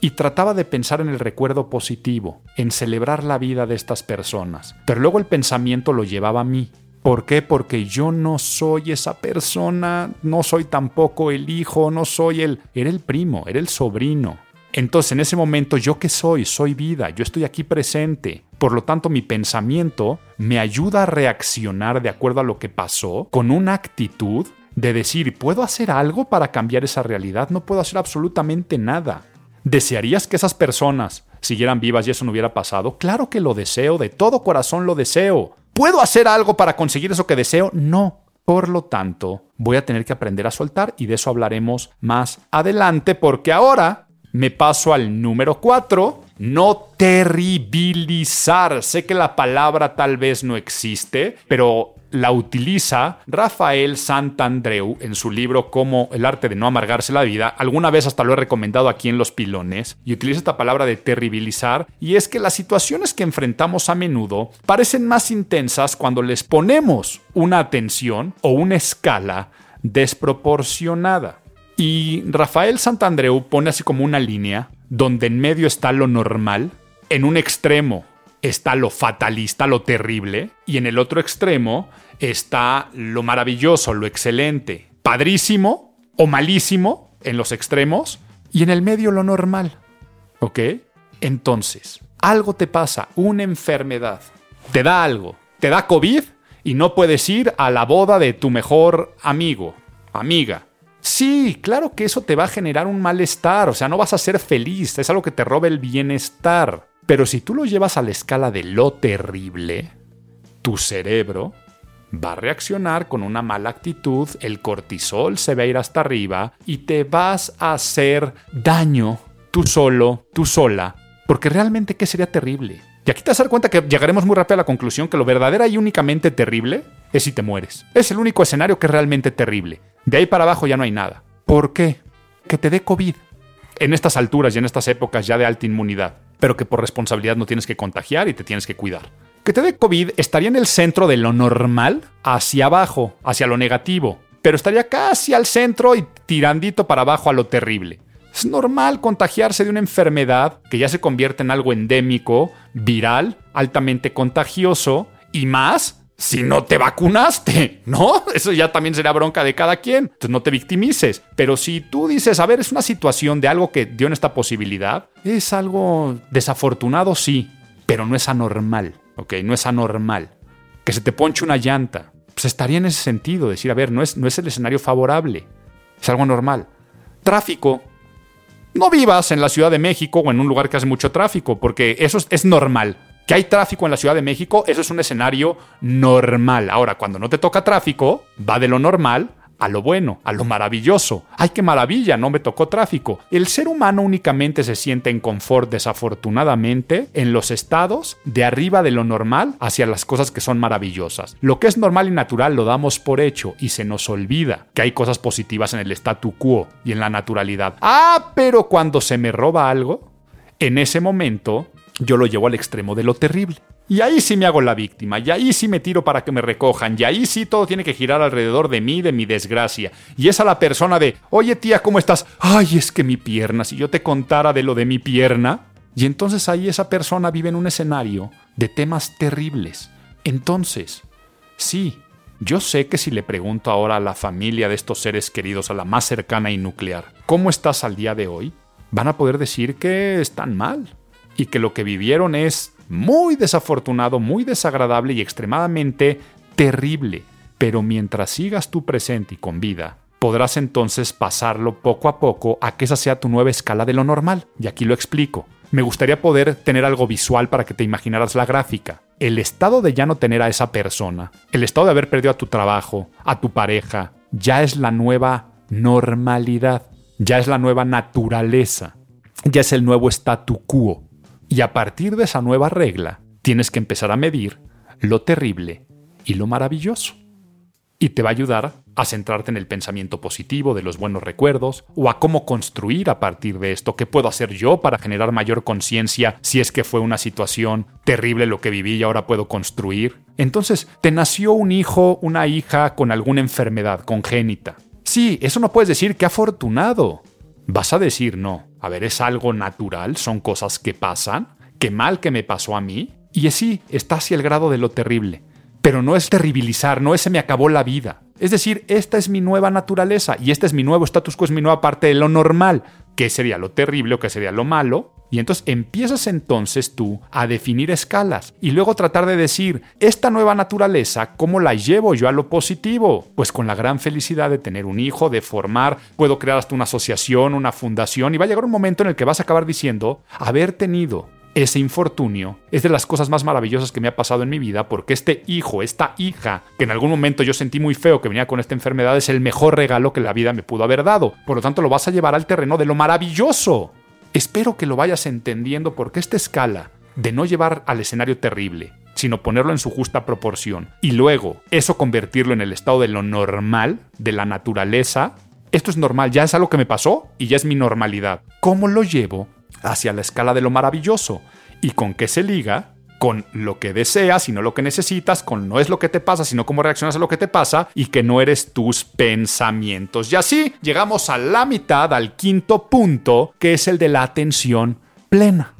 y trataba de pensar en el recuerdo positivo, en celebrar la vida de estas personas, pero luego el pensamiento lo llevaba a mí. ¿Por qué? Porque yo no soy esa persona, no soy tampoco el hijo, no soy el... Era el primo, era el sobrino, entonces, en ese momento, ¿yo qué soy? Soy vida, yo estoy aquí presente. Por lo tanto, mi pensamiento me ayuda a reaccionar de acuerdo a lo que pasó con una actitud de decir, ¿puedo hacer algo para cambiar esa realidad? No puedo hacer absolutamente nada. ¿Desearías que esas personas siguieran vivas y eso no hubiera pasado? Claro que lo deseo, de todo corazón lo deseo. ¿Puedo hacer algo para conseguir eso que deseo? No. Por lo tanto, voy a tener que aprender a soltar y de eso hablaremos más adelante porque ahora me paso al número 4. No terribilizar. Sé que la palabra tal vez no existe, pero la utiliza Rafael Santandreu en su libro Como el arte de no amargarse la vida. Alguna vez hasta lo he recomendado aquí en Los Pilones. Y utiliza esta palabra de terribilizar. Y es que las situaciones que enfrentamos a menudo parecen más intensas cuando les ponemos una atención o una escala desproporcionada. Y Rafael Santandreu pone así como una línea donde en medio está lo normal, en un extremo está lo fatalista, lo terrible, y en el otro extremo está lo maravilloso, lo excelente, padrísimo o malísimo en los extremos, y en el medio lo normal. ¿Ok? Entonces, algo te pasa, una enfermedad, te da algo, te da COVID y no puedes ir a la boda de tu mejor amigo, amiga Sí, claro que eso te va a generar un malestar, o sea, no vas a ser feliz, es algo que te roba el bienestar. Pero si tú lo llevas a la escala de lo terrible, tu cerebro va a reaccionar con una mala actitud, el cortisol se va a ir hasta arriba y te vas a hacer daño tú solo, tú sola, porque realmente ¿qué sería terrible? Y aquí te vas a dar cuenta que llegaremos muy rápido a la conclusión que lo verdadero y únicamente terrible es si te mueres. Es el único escenario que es realmente terrible. De ahí para abajo ya no hay nada. ¿Por qué? Que te dé COVID. En estas alturas y en estas épocas ya de alta inmunidad, pero que por responsabilidad no tienes que contagiar y te tienes que cuidar. Que te dé COVID estaría en el centro de lo normal hacia abajo, hacia lo negativo, pero estaría casi al centro y tirandito para abajo a lo terrible. Es normal contagiarse de una enfermedad que ya se convierte en algo endémico, viral, altamente contagioso y más si no te vacunaste, (laughs) ¿no? Eso ya también será bronca de cada quien. Entonces no te victimices. Pero si tú dices, a ver, es una situación de algo que dio en esta posibilidad, es algo desafortunado, sí, pero no es anormal, ¿ok? No es anormal. Que se te ponche una llanta, pues estaría en ese sentido, decir, a ver, no es, no es el escenario favorable, es algo normal. Tráfico, no vivas en la Ciudad de México o en un lugar que hace mucho tráfico, porque eso es, normal. Que hay tráfico en la Ciudad de México, eso es un escenario normal. Ahora, cuando no te toca tráfico, va de lo normal a lo bueno, a lo maravilloso. ¡Ay, qué maravilla! No me tocó tráfico. El ser humano únicamente se siente en confort, desafortunadamente, en los estados de arriba de lo normal hacia las cosas que son maravillosas. Lo que es normal y natural lo damos por hecho y se nos olvida que hay cosas positivas en el statu quo y en la naturalidad. Ah, pero cuando se me roba algo, en ese momento yo lo llevo al extremo de lo terrible. Y ahí sí me hago la víctima, y ahí sí me tiro para que me recojan, y ahí sí todo tiene que girar alrededor de mí, de mi desgracia. Y es a la persona de, oye tía, ¿cómo estás? Ay, es que mi pierna, si yo te contara de lo de mi pierna. Y entonces ahí esa persona vive en un escenario de temas terribles. Entonces, sí, yo sé que si le pregunto ahora a la familia de estos seres queridos, a la más cercana y nuclear, ¿cómo estás al día de hoy? Van a poder decir que están mal y que lo que vivieron es muy desafortunado, muy desagradable y extremadamente terrible. Pero mientras sigas tú presente y con vida, podrás entonces pasarlo poco a poco a que esa sea tu nueva escala de lo normal. Y aquí lo explico. Me gustaría poder tener algo visual para que te imaginaras la gráfica. El estado de ya no tener a esa persona, el estado de haber perdido a tu trabajo, a tu pareja, ya es la nueva normalidad, ya es la nueva naturaleza, ya es el nuevo statu quo. Y a partir de esa nueva regla, tienes que empezar a medir lo terrible y lo maravilloso. Y te va a ayudar a centrarte en el pensamiento positivo de los buenos recuerdos o a cómo construir a partir de esto, qué puedo hacer yo para generar mayor conciencia si es que fue una situación terrible lo que viví y ahora puedo construir. Entonces, te nació un hijo, una hija con alguna enfermedad congénita. Sí, eso no puedes decir que afortunado. Vas a decir no. A ver, es algo natural, son cosas que pasan. Qué mal que me pasó a mí. Y sí, está hacia el grado de lo terrible. Pero no es terribilizar, no es se me acabó la vida. Es decir, esta es mi nueva naturaleza y este es mi nuevo status quo, es mi nueva parte de lo normal. ¿Qué sería lo terrible o qué sería lo malo? Y entonces empiezas entonces tú a definir escalas y luego tratar de decir, esta nueva naturaleza, ¿cómo la llevo yo a lo positivo? Pues con la gran felicidad de tener un hijo, de formar, puedo crear hasta una asociación, una fundación y va a llegar un momento en el que vas a acabar diciendo, haber tenido ese infortunio es de las cosas más maravillosas que me ha pasado en mi vida porque este hijo, esta hija, que en algún momento yo sentí muy feo que venía con esta enfermedad, es el mejor regalo que la vida me pudo haber dado. Por lo tanto, lo vas a llevar al terreno de lo maravilloso. Espero que lo vayas entendiendo porque esta escala de no llevar al escenario terrible, sino ponerlo en su justa proporción y luego eso convertirlo en el estado de lo normal, de la naturaleza, esto es normal, ya es algo que me pasó y ya es mi normalidad. ¿Cómo lo llevo hacia la escala de lo maravilloso. ¿Y con qué se liga? Con lo que deseas y no lo que necesitas, con no es lo que te pasa, sino cómo reaccionas a lo que te pasa y que no eres tus pensamientos. Y así llegamos a la mitad, al quinto punto, que es el de la atención plena.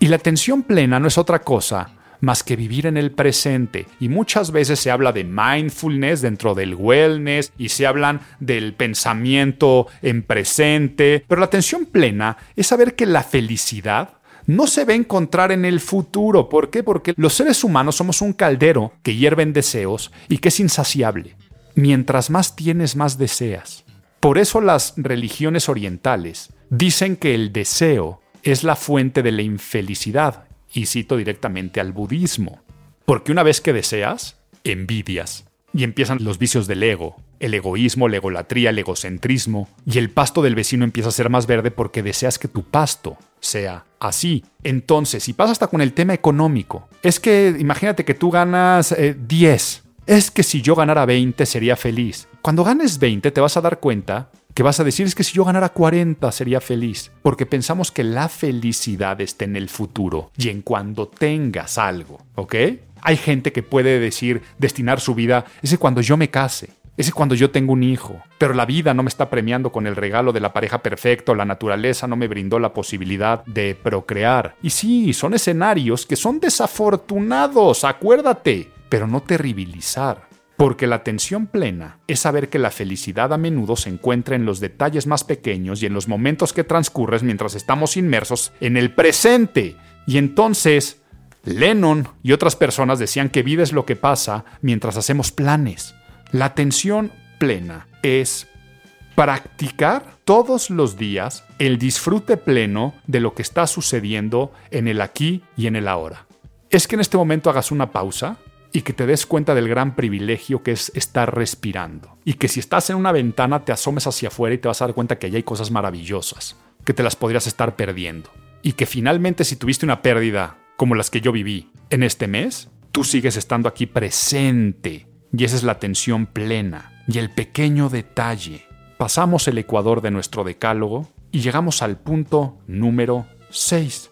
Y la atención plena no es otra cosa más que vivir en el presente. Y muchas veces se habla de mindfulness dentro del wellness y se hablan del pensamiento en presente, pero la atención plena es saber que la felicidad no se va a encontrar en el futuro. ¿Por qué? Porque los seres humanos somos un caldero que hierve en deseos y que es insaciable. Mientras más tienes, más deseas. Por eso las religiones orientales dicen que el deseo es la fuente de la infelicidad y cito directamente al budismo. Porque una vez que deseas, envidias. Y empiezan los vicios del ego, el egoísmo, la egolatría, el egocentrismo, y el pasto del vecino empieza a ser más verde porque deseas que tu pasto sea así. Entonces, si pasa hasta con el tema económico, es que imagínate que tú ganas 10, eh, es que si yo ganara 20 sería feliz. Cuando ganes 20 te vas a dar cuenta que vas a decir es que si yo ganara 40 sería feliz, porque pensamos que la felicidad está en el futuro y en cuando tengas algo, ¿ok? Hay gente que puede decir, destinar su vida, ese cuando yo me case, ese cuando yo tengo un hijo, pero la vida no me está premiando con el regalo de la pareja perfecta, la naturaleza no me brindó la posibilidad de procrear. Y sí, son escenarios que son desafortunados, acuérdate, pero no terribilizar. Porque la atención plena es saber que la felicidad a menudo se encuentra en los detalles más pequeños y en los momentos que transcurres mientras estamos inmersos en el presente. Y entonces, Lennon y otras personas decían que vida es lo que pasa mientras hacemos planes. La atención plena es practicar todos los días el disfrute pleno de lo que está sucediendo en el aquí y en el ahora. Es que en este momento hagas una pausa y que te des cuenta del gran privilegio que es estar respirando. Y que si estás en una ventana te asomes hacia afuera y te vas a dar cuenta que allí hay cosas maravillosas, que te las podrías estar perdiendo. Y que finalmente si tuviste una pérdida como las que yo viví en este mes, tú sigues estando aquí presente. Y esa es la atención plena y el pequeño detalle. Pasamos el ecuador de nuestro decálogo y llegamos al punto número 6.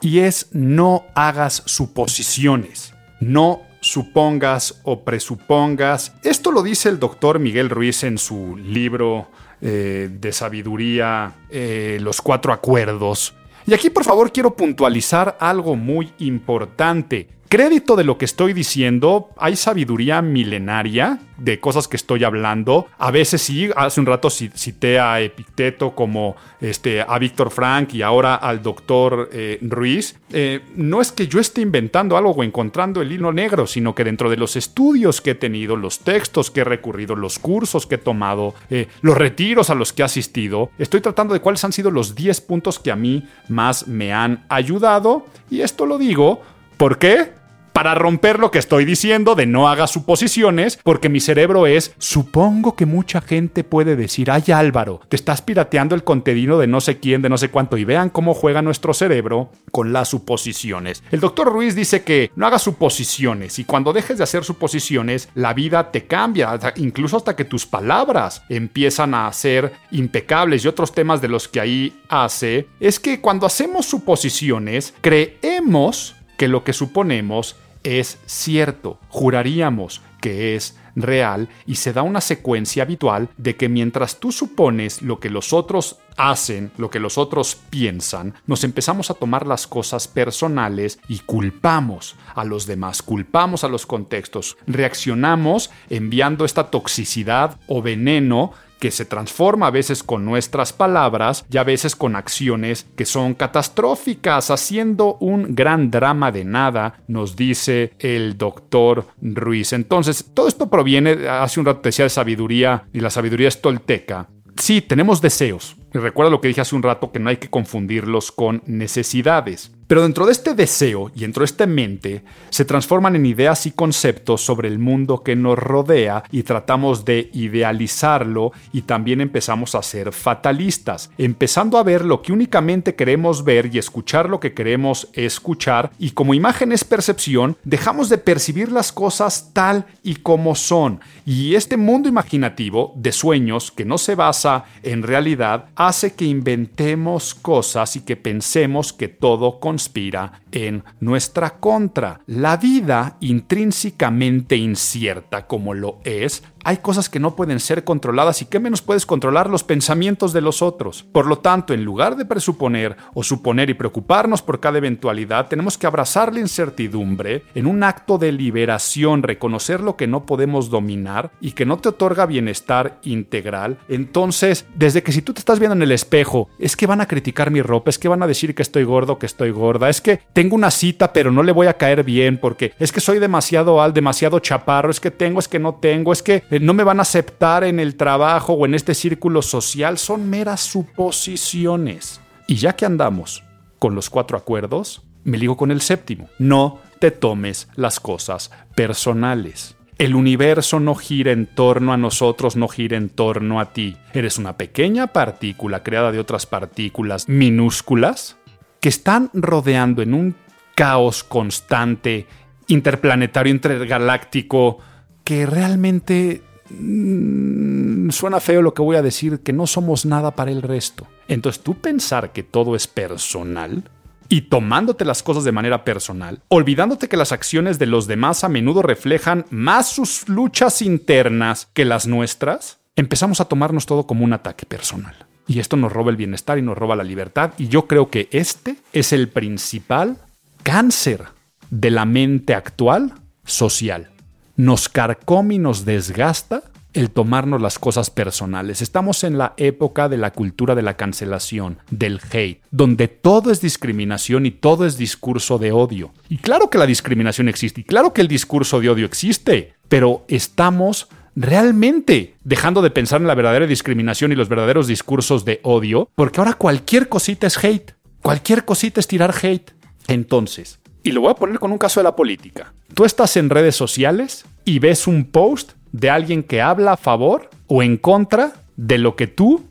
Y es no hagas suposiciones. No supongas o presupongas. Esto lo dice el doctor Miguel Ruiz en su libro eh, de sabiduría, eh, Los Cuatro Acuerdos. Y aquí por favor quiero puntualizar algo muy importante crédito de lo que estoy diciendo, hay sabiduría milenaria de cosas que estoy hablando. A veces sí, hace un rato cité a Epicteto como este, a Víctor Frank y ahora al doctor eh, Ruiz. Eh, no es que yo esté inventando algo o encontrando el hilo negro, sino que dentro de los estudios que he tenido, los textos que he recurrido, los cursos que he tomado, eh, los retiros a los que he asistido, estoy tratando de cuáles han sido los 10 puntos que a mí más me han ayudado. Y esto lo digo, ¿por qué? Para romper lo que estoy diciendo de no hagas suposiciones, porque mi cerebro es, supongo que mucha gente puede decir, ay Álvaro, te estás pirateando el contenido de no sé quién, de no sé cuánto, y vean cómo juega nuestro cerebro con las suposiciones. El doctor Ruiz dice que no hagas suposiciones, y cuando dejes de hacer suposiciones, la vida te cambia, incluso hasta que tus palabras empiezan a ser impecables y otros temas de los que ahí hace, es que cuando hacemos suposiciones, creemos que lo que suponemos es cierto, juraríamos que es real y se da una secuencia habitual de que mientras tú supones lo que los otros hacen, lo que los otros piensan, nos empezamos a tomar las cosas personales y culpamos a los demás, culpamos a los contextos, reaccionamos enviando esta toxicidad o veneno que se transforma a veces con nuestras palabras y a veces con acciones que son catastróficas, haciendo un gran drama de nada, nos dice el doctor Ruiz. Entonces, todo esto proviene, hace un rato decía, de sabiduría, y la sabiduría es tolteca. Sí, tenemos deseos. Y recuerda lo que dije hace un rato, que no hay que confundirlos con necesidades. Pero dentro de este deseo y dentro de esta mente se transforman en ideas y conceptos sobre el mundo que nos rodea y tratamos de idealizarlo y también empezamos a ser fatalistas, empezando a ver lo que únicamente queremos ver y escuchar lo que queremos escuchar y como imagen es percepción, dejamos de percibir las cosas tal y como son. Y este mundo imaginativo de sueños que no se basa en realidad hace que inventemos cosas y que pensemos que todo con conspira en nuestra contra. La vida intrínsecamente incierta como lo es, hay cosas que no pueden ser controladas y que menos puedes controlar los pensamientos de los otros. Por lo tanto, en lugar de presuponer o suponer y preocuparnos por cada eventualidad, tenemos que abrazar la incertidumbre en un acto de liberación, reconocer lo que no podemos dominar y que no te otorga bienestar integral. Entonces, desde que si tú te estás viendo en el espejo, es que van a criticar mi ropa, es que van a decir que estoy gordo, que estoy gorda, es que tengo una cita pero no le voy a caer bien porque es que soy demasiado al, demasiado chaparro, es que tengo, es que no tengo, es que eh, no me van a aceptar en el trabajo o en este círculo social, son meras suposiciones. Y ya que andamos con los cuatro acuerdos, me ligo con el séptimo. No te tomes las cosas personales. El universo no gira en torno a nosotros, no gira en torno a ti. Eres una pequeña partícula creada de otras partículas minúsculas que están rodeando en un caos constante, interplanetario, intergaláctico, que realmente mm, suena feo lo que voy a decir, que no somos nada para el resto. Entonces tú pensar que todo es personal y tomándote las cosas de manera personal, olvidándote que las acciones de los demás a menudo reflejan más sus luchas internas que las nuestras, empezamos a tomarnos todo como un ataque personal. Y esto nos roba el bienestar y nos roba la libertad. Y yo creo que este es el principal cáncer de la mente actual social. Nos carcome y nos desgasta el tomarnos las cosas personales. Estamos en la época de la cultura de la cancelación, del hate, donde todo es discriminación y todo es discurso de odio. Y claro que la discriminación existe, y claro que el discurso de odio existe, pero estamos realmente dejando de pensar en la verdadera discriminación y los verdaderos discursos de odio, porque ahora cualquier cosita es hate, cualquier cosita es tirar hate. Entonces, y lo voy a poner con un caso de la política. Tú estás en redes sociales y ves un post de alguien que habla a favor o en contra de lo que tú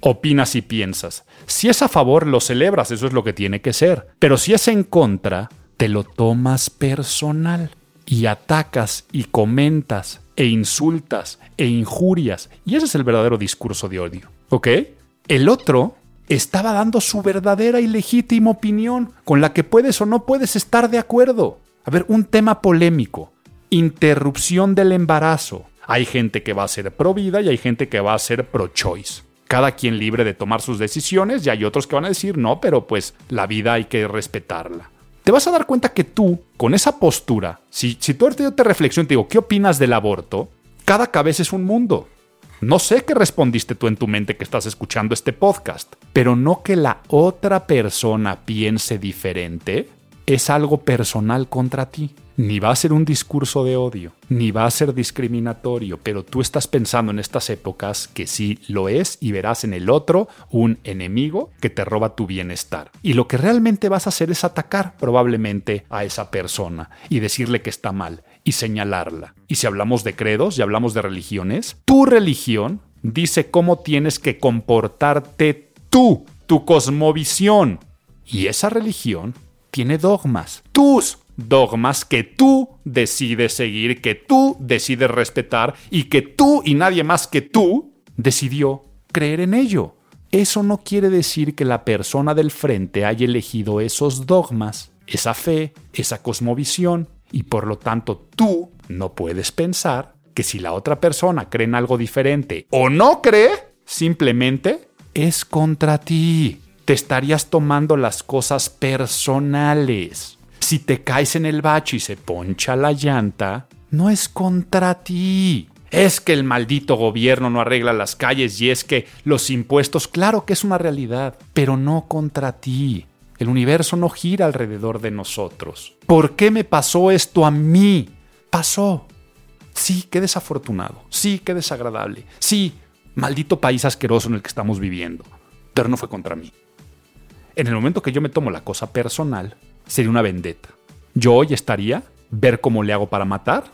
opinas y piensas. Si es a favor, lo celebras, eso es lo que tiene que ser. Pero si es en contra, te lo tomas personal y atacas y comentas e insultas e injurias. Y ese es el verdadero discurso de odio. ¿Ok? El otro estaba dando su verdadera y legítima opinión con la que puedes o no puedes estar de acuerdo. A ver, un tema polémico. Interrupción del embarazo. Hay gente que va a ser pro vida y hay gente que va a ser pro choice. Cada quien libre de tomar sus decisiones y hay otros que van a decir no, pero pues la vida hay que respetarla te vas a dar cuenta que tú, con esa postura, si, si tú te reflexión y te digo, ¿qué opinas del aborto? Cada cabeza es un mundo. No sé qué respondiste tú en tu mente que estás escuchando este podcast, pero no que la otra persona piense diferente es algo personal contra ti. Ni va a ser un discurso de odio, ni va a ser discriminatorio, pero tú estás pensando en estas épocas que sí lo es y verás en el otro un enemigo que te roba tu bienestar. Y lo que realmente vas a hacer es atacar probablemente a esa persona y decirle que está mal y señalarla. Y si hablamos de credos y hablamos de religiones, tu religión dice cómo tienes que comportarte tú, tu cosmovisión. Y esa religión tiene dogmas. Tus dogmas que tú decides seguir, que tú decides respetar y que tú y nadie más que tú decidió creer en ello. Eso no quiere decir que la persona del frente haya elegido esos dogmas, esa fe, esa cosmovisión, y por lo tanto tú no puedes pensar que si la otra persona cree en algo diferente o no cree, simplemente es contra ti. Te estarías tomando las cosas personales. Si te caes en el bache y se poncha la llanta, no es contra ti. Es que el maldito gobierno no arregla las calles y es que los impuestos, claro que es una realidad, pero no contra ti. El universo no gira alrededor de nosotros. ¿Por qué me pasó esto a mí? Pasó. Sí, qué desafortunado. Sí, qué desagradable. Sí, maldito país asqueroso en el que estamos viviendo. Pero no fue contra mí. En el momento que yo me tomo la cosa personal, sería una vendetta. Yo hoy estaría ver cómo le hago para matar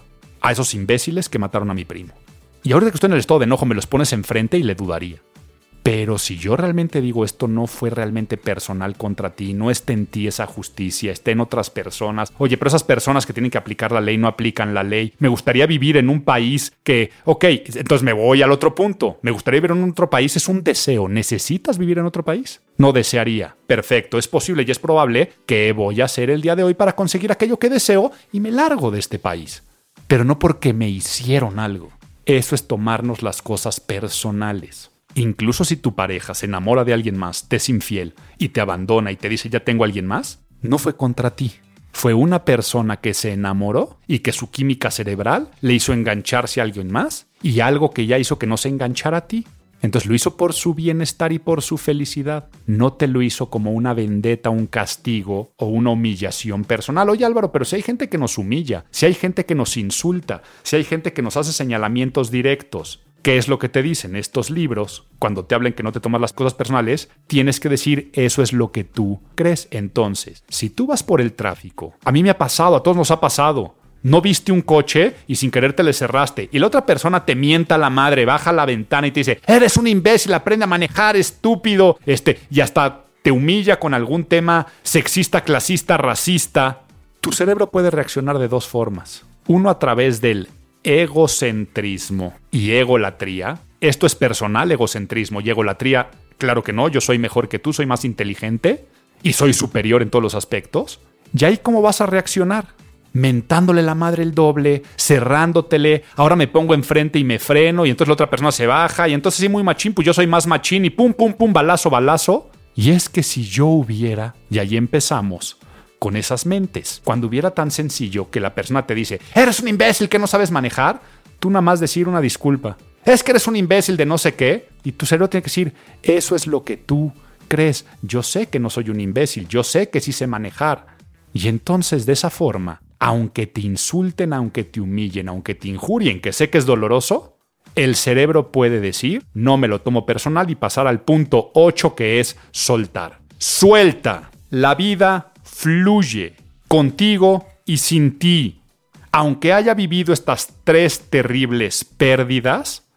a esos imbéciles que mataron a mi primo. Y ahorita que estoy en el estado de enojo me los pones enfrente y le dudaría. Pero si yo realmente digo esto no fue realmente personal contra ti, no esté en ti esa justicia, esté en otras personas. Oye, pero esas personas que tienen que aplicar la ley no aplican la ley. Me gustaría vivir en un país que, ok, entonces me voy al otro punto. Me gustaría vivir en otro país, es un deseo. ¿Necesitas vivir en otro país? No desearía. Perfecto, es posible y es probable que voy a hacer el día de hoy para conseguir aquello que deseo y me largo de este país. Pero no porque me hicieron algo. Eso es tomarnos las cosas personales. Incluso si tu pareja se enamora de alguien más, te es infiel y te abandona y te dice ya tengo a alguien más, no fue contra ti. Fue una persona que se enamoró y que su química cerebral le hizo engancharse a alguien más y algo que ya hizo que no se enganchara a ti. Entonces lo hizo por su bienestar y por su felicidad. No te lo hizo como una vendetta, un castigo o una humillación personal. Oye Álvaro, pero si hay gente que nos humilla, si hay gente que nos insulta, si hay gente que nos hace señalamientos directos, ¿Qué es lo que te dicen estos libros? Cuando te hablen que no te tomas las cosas personales, tienes que decir eso es lo que tú crees. Entonces, si tú vas por el tráfico, a mí me ha pasado, a todos nos ha pasado. No viste un coche y sin querer te le cerraste. Y la otra persona te mienta la madre, baja la ventana y te dice, eres un imbécil, aprende a manejar, estúpido. Este, y hasta te humilla con algún tema sexista, clasista, racista. Tu cerebro puede reaccionar de dos formas. Uno a través del egocentrismo y egolatría. Esto es personal, egocentrismo y egolatría. Claro que no, yo soy mejor que tú, soy más inteligente y soy superior en todos los aspectos. ¿Y ahí cómo vas a reaccionar? Mentándole la madre el doble, cerrándotele, ahora me pongo enfrente y me freno y entonces la otra persona se baja y entonces sí muy machín, pues yo soy más machín y pum, pum, pum, balazo, balazo. Y es que si yo hubiera, y ahí empezamos, con esas mentes. Cuando hubiera tan sencillo que la persona te dice, eres un imbécil que no sabes manejar, tú nada más decir una disculpa. Es que eres un imbécil de no sé qué. Y tu cerebro tiene que decir, eso es lo que tú crees. Yo sé que no soy un imbécil, yo sé que sí sé manejar. Y entonces de esa forma, aunque te insulten, aunque te humillen, aunque te injurien, que sé que es doloroso, el cerebro puede decir, no me lo tomo personal y pasar al punto 8 que es soltar. Suelta. La vida fluye contigo y sin ti. Aunque haya vivido estas tres terribles pérdidas,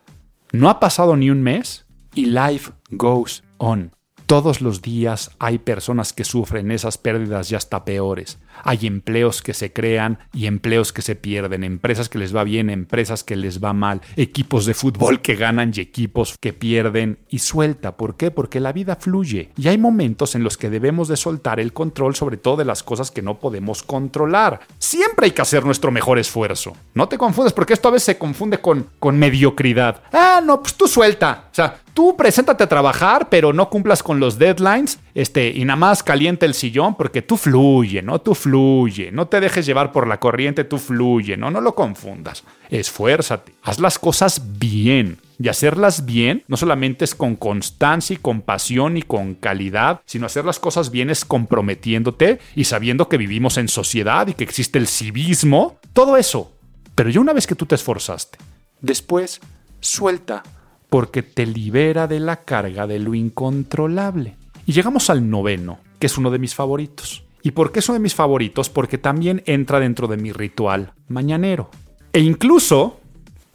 no ha pasado ni un mes y life goes on. Todos los días hay personas que sufren esas pérdidas ya hasta peores. Hay empleos que se crean y empleos que se pierden, empresas que les va bien, empresas que les va mal, equipos de fútbol que ganan y equipos que pierden y suelta. ¿Por qué? Porque la vida fluye y hay momentos en los que debemos de soltar el control sobre todo de las cosas que no podemos controlar. Siempre hay que hacer nuestro mejor esfuerzo. No te confundes porque esto a veces se confunde con, con mediocridad. Ah, no, pues tú suelta. O sea, tú preséntate a trabajar, pero no cumplas con los deadlines, este, y nada más caliente el sillón porque tú fluye, ¿no? Tú fluye, no te dejes llevar por la corriente, tú fluye, ¿no? No lo confundas. Esfuérzate, haz las cosas bien. Y hacerlas bien no solamente es con constancia y con pasión y con calidad, sino hacer las cosas bien es comprometiéndote y sabiendo que vivimos en sociedad y que existe el civismo. Todo eso. Pero ya una vez que tú te esforzaste, después suelta porque te libera de la carga de lo incontrolable. Y llegamos al noveno, que es uno de mis favoritos. ¿Y por qué es uno de mis favoritos? Porque también entra dentro de mi ritual mañanero. E incluso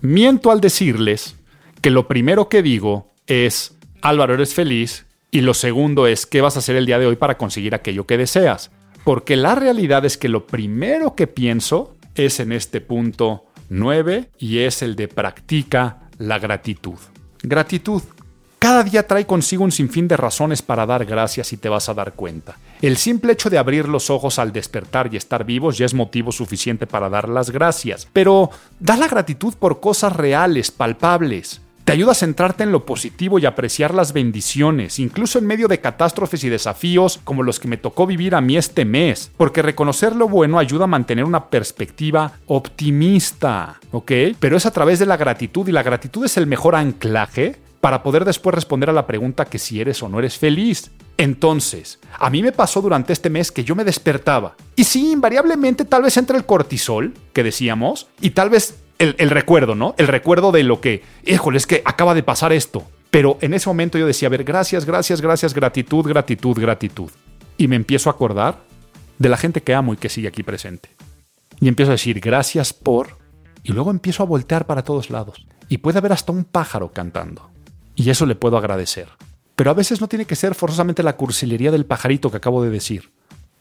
miento al decirles que lo primero que digo es, Álvaro, eres feliz, y lo segundo es, ¿qué vas a hacer el día de hoy para conseguir aquello que deseas? Porque la realidad es que lo primero que pienso es en este punto 9 y es el de practica la gratitud. Gratitud. Cada día trae consigo un sinfín de razones para dar gracias y te vas a dar cuenta. El simple hecho de abrir los ojos al despertar y estar vivos ya es motivo suficiente para dar las gracias. Pero da la gratitud por cosas reales, palpables. Te ayuda a centrarte en lo positivo y apreciar las bendiciones, incluso en medio de catástrofes y desafíos como los que me tocó vivir a mí este mes, porque reconocer lo bueno ayuda a mantener una perspectiva optimista, ¿ok? Pero es a través de la gratitud y la gratitud es el mejor anclaje para poder después responder a la pregunta que si eres o no eres feliz. Entonces, a mí me pasó durante este mes que yo me despertaba. Y sí, invariablemente tal vez entre el cortisol, que decíamos, y tal vez el, recuerdo, ¿no? El recuerdo de lo que, híjole, es que acaba de pasar esto. Pero en ese momento yo decía, a ver, gracias, gracias, gracias, gratitud, gratitud, gratitud. Y me empiezo a acordar de la gente que amo y que sigue aquí presente. Y empiezo a decir, gracias por... Y luego empiezo a voltear para todos lados. Y puede haber hasta un pájaro cantando. Y eso le puedo agradecer. Pero a veces no tiene que ser forzosamente la cursilería del pajarito que acabo de decir.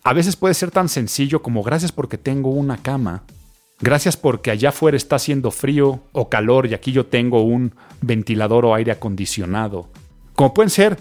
A veces puede ser tan sencillo como gracias porque tengo una cama. Gracias porque allá afuera está haciendo frío o calor y aquí yo tengo un ventilador o aire acondicionado. Como pueden ser,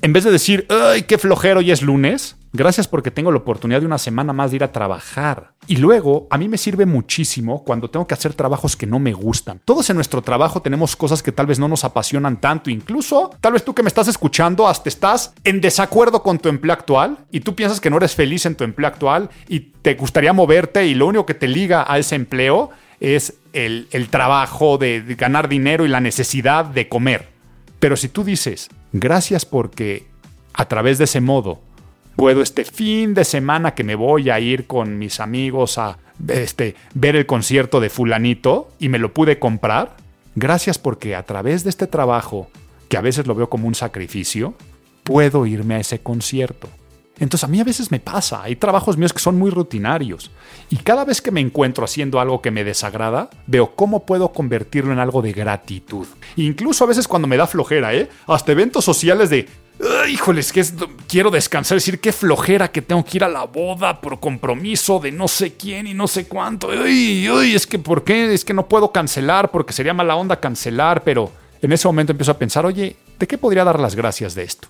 en vez de decir, ¡ay, qué flojero y es lunes! Gracias porque tengo la oportunidad de una semana más de ir a trabajar. Y luego, a mí me sirve muchísimo cuando tengo que hacer trabajos que no me gustan. Todos en nuestro trabajo tenemos cosas que tal vez no nos apasionan tanto. Incluso, tal vez tú que me estás escuchando hasta estás en desacuerdo con tu empleo actual y tú piensas que no eres feliz en tu empleo actual y te gustaría moverte y lo único que te liga a ese empleo es el, trabajo de ganar dinero y la necesidad de comer. Pero si tú dices, gracias porque a través de ese modo puedo este fin de semana que me voy a ir con mis amigos a este, ver el concierto de fulanito y me lo pude comprar. Gracias porque a través de este trabajo, que a veces lo veo como un sacrificio, puedo irme a ese concierto. Entonces a mí a veces me pasa, hay trabajos míos que son muy rutinarios y cada vez que me encuentro haciendo algo que me desagrada, veo cómo puedo convertirlo en algo de gratitud. Incluso a veces cuando me da flojera, ¿eh? Hasta eventos sociales de híjoles, que quiero descansar, decir qué flojera que tengo que ir a la boda por compromiso de no sé quién y no sé cuánto. Uy, uy, es que ¿por qué? Es que no puedo cancelar porque sería mala onda cancelar, pero en ese momento empiezo a pensar, oye, ¿de qué podría dar las gracias de esto?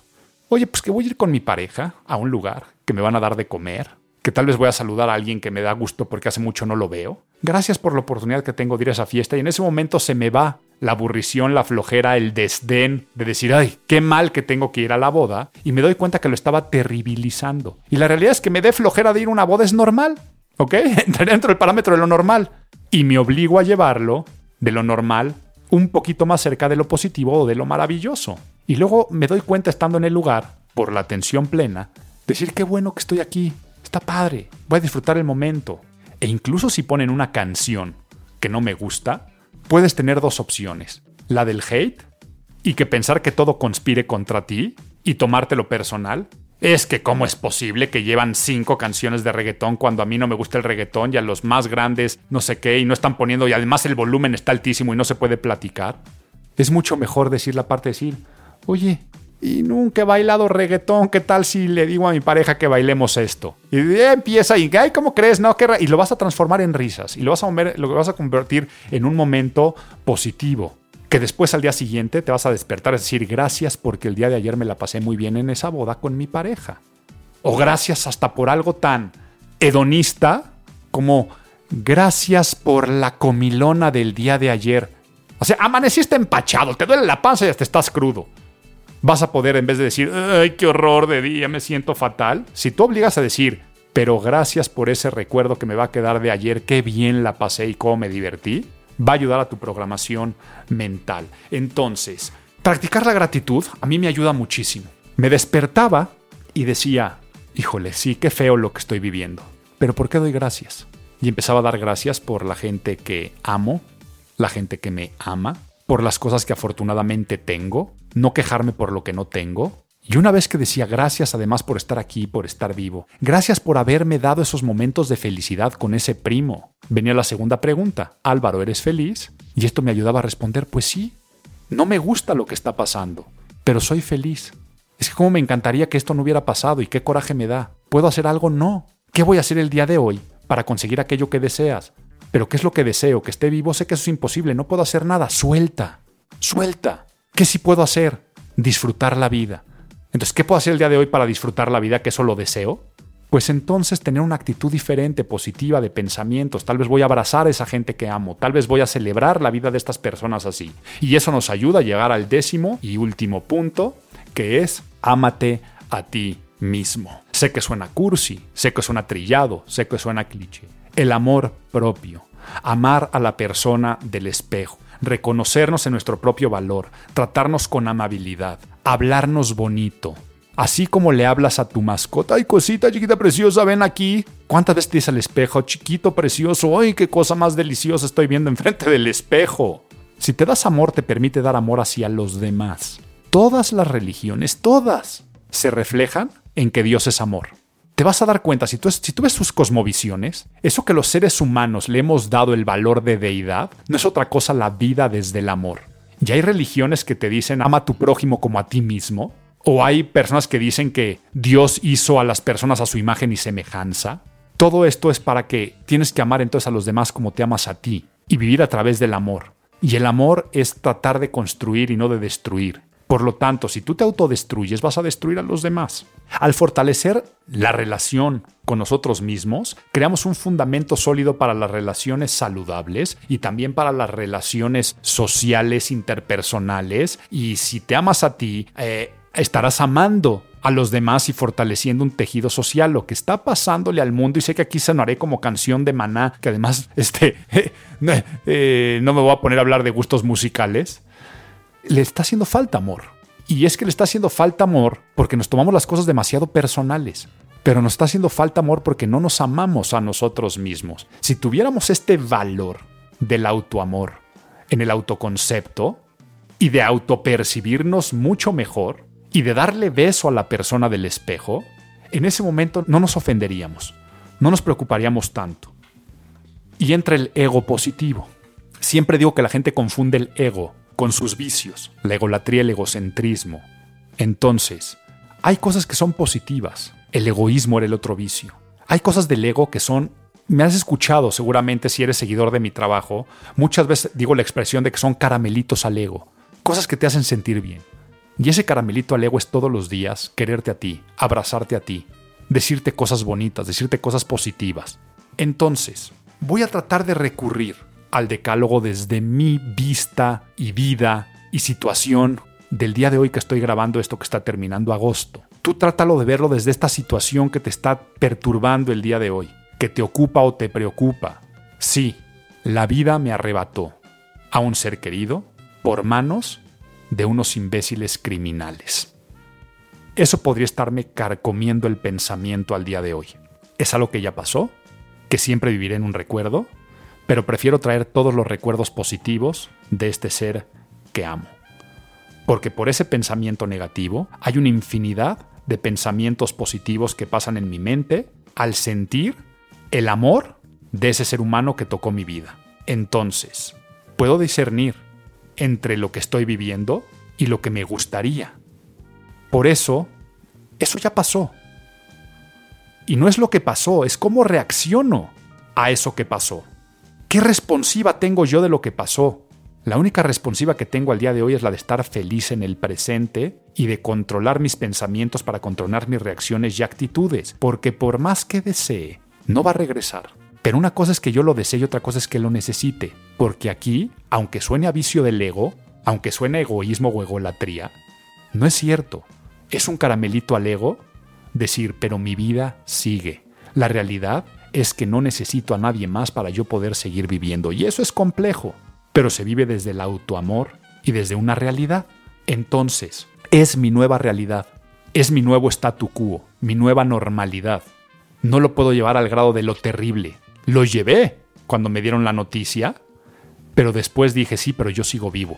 Oye, pues que voy a ir con mi pareja a un lugar que me van a dar de comer, que tal vez voy a saludar a alguien que me da gusto porque hace mucho no lo veo. Gracias por la oportunidad que tengo de ir a esa fiesta y en ese momento se me va la aburrición, la flojera, el desdén de decir, ay, qué mal que tengo que ir a la boda y me doy cuenta que lo estaba terribilizando. Y la realidad es que me dé flojera de ir a una boda es normal, ¿ok? (laughs) Dentro del parámetro de lo normal y me obligo a llevarlo de lo normal un poquito más cerca de lo positivo o de lo maravilloso. Y luego me doy cuenta estando en el lugar, por la atención plena, decir qué bueno que estoy aquí, Está padre, voy a disfrutar el momento. E incluso si ponen una canción que no me gusta, puedes tener dos opciones. La del hate y que pensar que todo conspire contra ti y tomártelo personal. Es que cómo es posible que llevan cinco canciones de reggaetón cuando a mí no me gusta el reggaetón y a los más grandes no sé qué y no están poniendo y además el volumen está altísimo y no se puede platicar. Es mucho mejor decir la parte de decir, oye, y nunca he bailado reggaetón, ¿qué tal si le digo a mi pareja que bailemos esto? Y empieza y, ay, ¿cómo crees? No, y lo vas a transformar en risas y lo vas a, lo vas a convertir en un momento positivo. Que después al día siguiente te vas a despertar, es decir, gracias porque el día de ayer me la pasé muy bien en esa boda con mi pareja. O gracias hasta por algo tan hedonista como gracias por la comilona del día de ayer. O sea, amaneciste empachado, te duele la panza y hasta estás crudo vas a poder, en vez de decir, ay, qué horror de día, me siento fatal, si tú obligas a decir, pero gracias por ese recuerdo que me va a quedar de ayer, qué bien la pasé y cómo me divertí, va a ayudar a tu programación mental. Entonces, practicar la gratitud a mí me ayuda muchísimo. Me despertaba y decía, híjole, sí, qué feo lo que estoy viviendo, pero ¿por qué doy gracias? Y empezaba a dar gracias por la gente que amo, la gente que me ama, por las cosas que afortunadamente tengo, no quejarme por lo que no tengo, y una vez que decía gracias además por estar aquí, por estar vivo, gracias por haberme dado esos momentos de felicidad con ese primo, venía la segunda pregunta, Álvaro, ¿eres feliz? Y esto me ayudaba a responder, pues sí, no me gusta lo que está pasando, pero soy feliz. Es que como me encantaría que esto no hubiera pasado y qué coraje me da. ¿Puedo hacer algo? No. ¿Qué voy a hacer el día de hoy para conseguir aquello que deseas? Pero ¿qué es lo que deseo? Que esté vivo, sé que eso es imposible, no puedo hacer nada. Suelta, suelta. ¿Qué sí puedo hacer? Disfrutar la vida. Entonces, ¿qué puedo hacer el día de hoy para disfrutar la vida que eso lo deseo? Pues entonces tener una actitud diferente, positiva, de pensamientos. Tal vez voy a abrazar a esa gente que amo, tal vez voy a celebrar la vida de estas personas así. Y eso nos ayuda a llegar al décimo y último punto, que es ámate a ti mismo. Sé que suena cursi, sé que suena trillado, sé que suena cliché. El amor propio, amar a la persona del espejo reconocernos en nuestro propio valor, tratarnos con amabilidad, hablarnos bonito. Así como le hablas a tu mascota, ay cosita chiquita preciosa, ven aquí. ¿Cuántas veces te dices al espejo, chiquito precioso, ay qué cosa más deliciosa estoy viendo enfrente del espejo? Si te das amor, te permite dar amor hacia los demás. Todas las religiones, todas, se reflejan en que Dios es amor te vas a dar cuenta, si tú, ves sus cosmovisiones, eso que los seres humanos le hemos dado el valor de deidad, no es otra cosa la vida desde el amor. Y hay religiones que te dicen ama a tu prójimo como a ti mismo, o hay personas que dicen que Dios hizo a las personas a su imagen y semejanza. Todo esto es para que tienes que amar entonces a los demás como te amas a ti y vivir a través del amor. Y el amor es tratar de construir y no de destruir. Por lo tanto, si tú te autodestruyes, vas a destruir a los demás. Al fortalecer la relación con nosotros mismos, creamos un fundamento sólido para las relaciones saludables y también para las relaciones sociales, interpersonales. Y si te amas a ti, eh, estarás amando a los demás y fortaleciendo un tejido social, lo que está pasándole al mundo, y sé que aquí sonaré como canción de maná, que además (laughs) este, (laughs) eh, no me voy a poner a hablar de gustos musicales, le está haciendo falta amor. Y es que le está haciendo falta amor porque nos tomamos las cosas demasiado personales. Pero nos está haciendo falta amor porque no nos amamos a nosotros mismos. Si tuviéramos este valor del autoamor en el autoconcepto y de autopercibirnos mucho mejor y de darle beso a la persona del espejo, en ese momento no nos ofenderíamos, no nos preocuparíamos tanto. Y entra el ego positivo. Siempre digo que la gente confunde el ego con sus vicios, la egolatría, el egocentrismo. Entonces, hay cosas que son positivas. El egoísmo era el otro vicio. Hay cosas del ego que son me has escuchado seguramente si eres seguidor de mi trabajo, muchas veces digo la expresión de que son caramelitos al ego, cosas que te hacen sentir bien. Y ese caramelito al ego es todos los días quererte a ti, abrazarte a ti, decirte cosas bonitas, decirte cosas positivas. Entonces, voy a tratar de recurrir al decálogo desde mi vista y vida y situación del día de hoy que estoy grabando esto que está terminando agosto. Tú trátalo de verlo desde esta situación que te está perturbando el día de hoy, que te ocupa o te preocupa. Sí, la vida me arrebató a un ser querido por manos de unos imbéciles criminales. Eso podría estarme carcomiendo el pensamiento al día de hoy. ¿Es algo que ya pasó? ¿Que siempre viviré en un recuerdo? Pero prefiero traer todos los recuerdos positivos de este ser que amo. Porque por ese pensamiento negativo hay una infinidad de pensamientos positivos que pasan en mi mente al sentir el amor de ese ser humano que tocó mi vida. Entonces, puedo discernir entre lo que estoy viviendo y lo que me gustaría. Por eso, eso ya pasó. Y no es lo que pasó, es cómo reacciono a eso que pasó. ¿Qué responsiva tengo yo de lo que pasó? La única responsiva que tengo al día de hoy es la de estar feliz en el presente y de controlar mis pensamientos para controlar mis reacciones y actitudes, porque por más que desee, no va a regresar. Pero una cosa es que yo lo desee y otra cosa es que lo necesite, porque aquí, aunque suene a vicio del ego, aunque suene egoísmo o egolatría, no es cierto. Es un caramelito al ego decir, pero mi vida sigue. La realidad es que no necesito a nadie más para yo poder seguir viviendo. Y eso es complejo. pero se vive desde el autoamor y desde una realidad. Entonces, es mi nueva realidad, es mi nuevo statu quo, mi nueva normalidad. No lo puedo llevar al grado de lo terrible. Lo llevé cuando me dieron la noticia, pero después dije, sí, pero yo sigo vivo.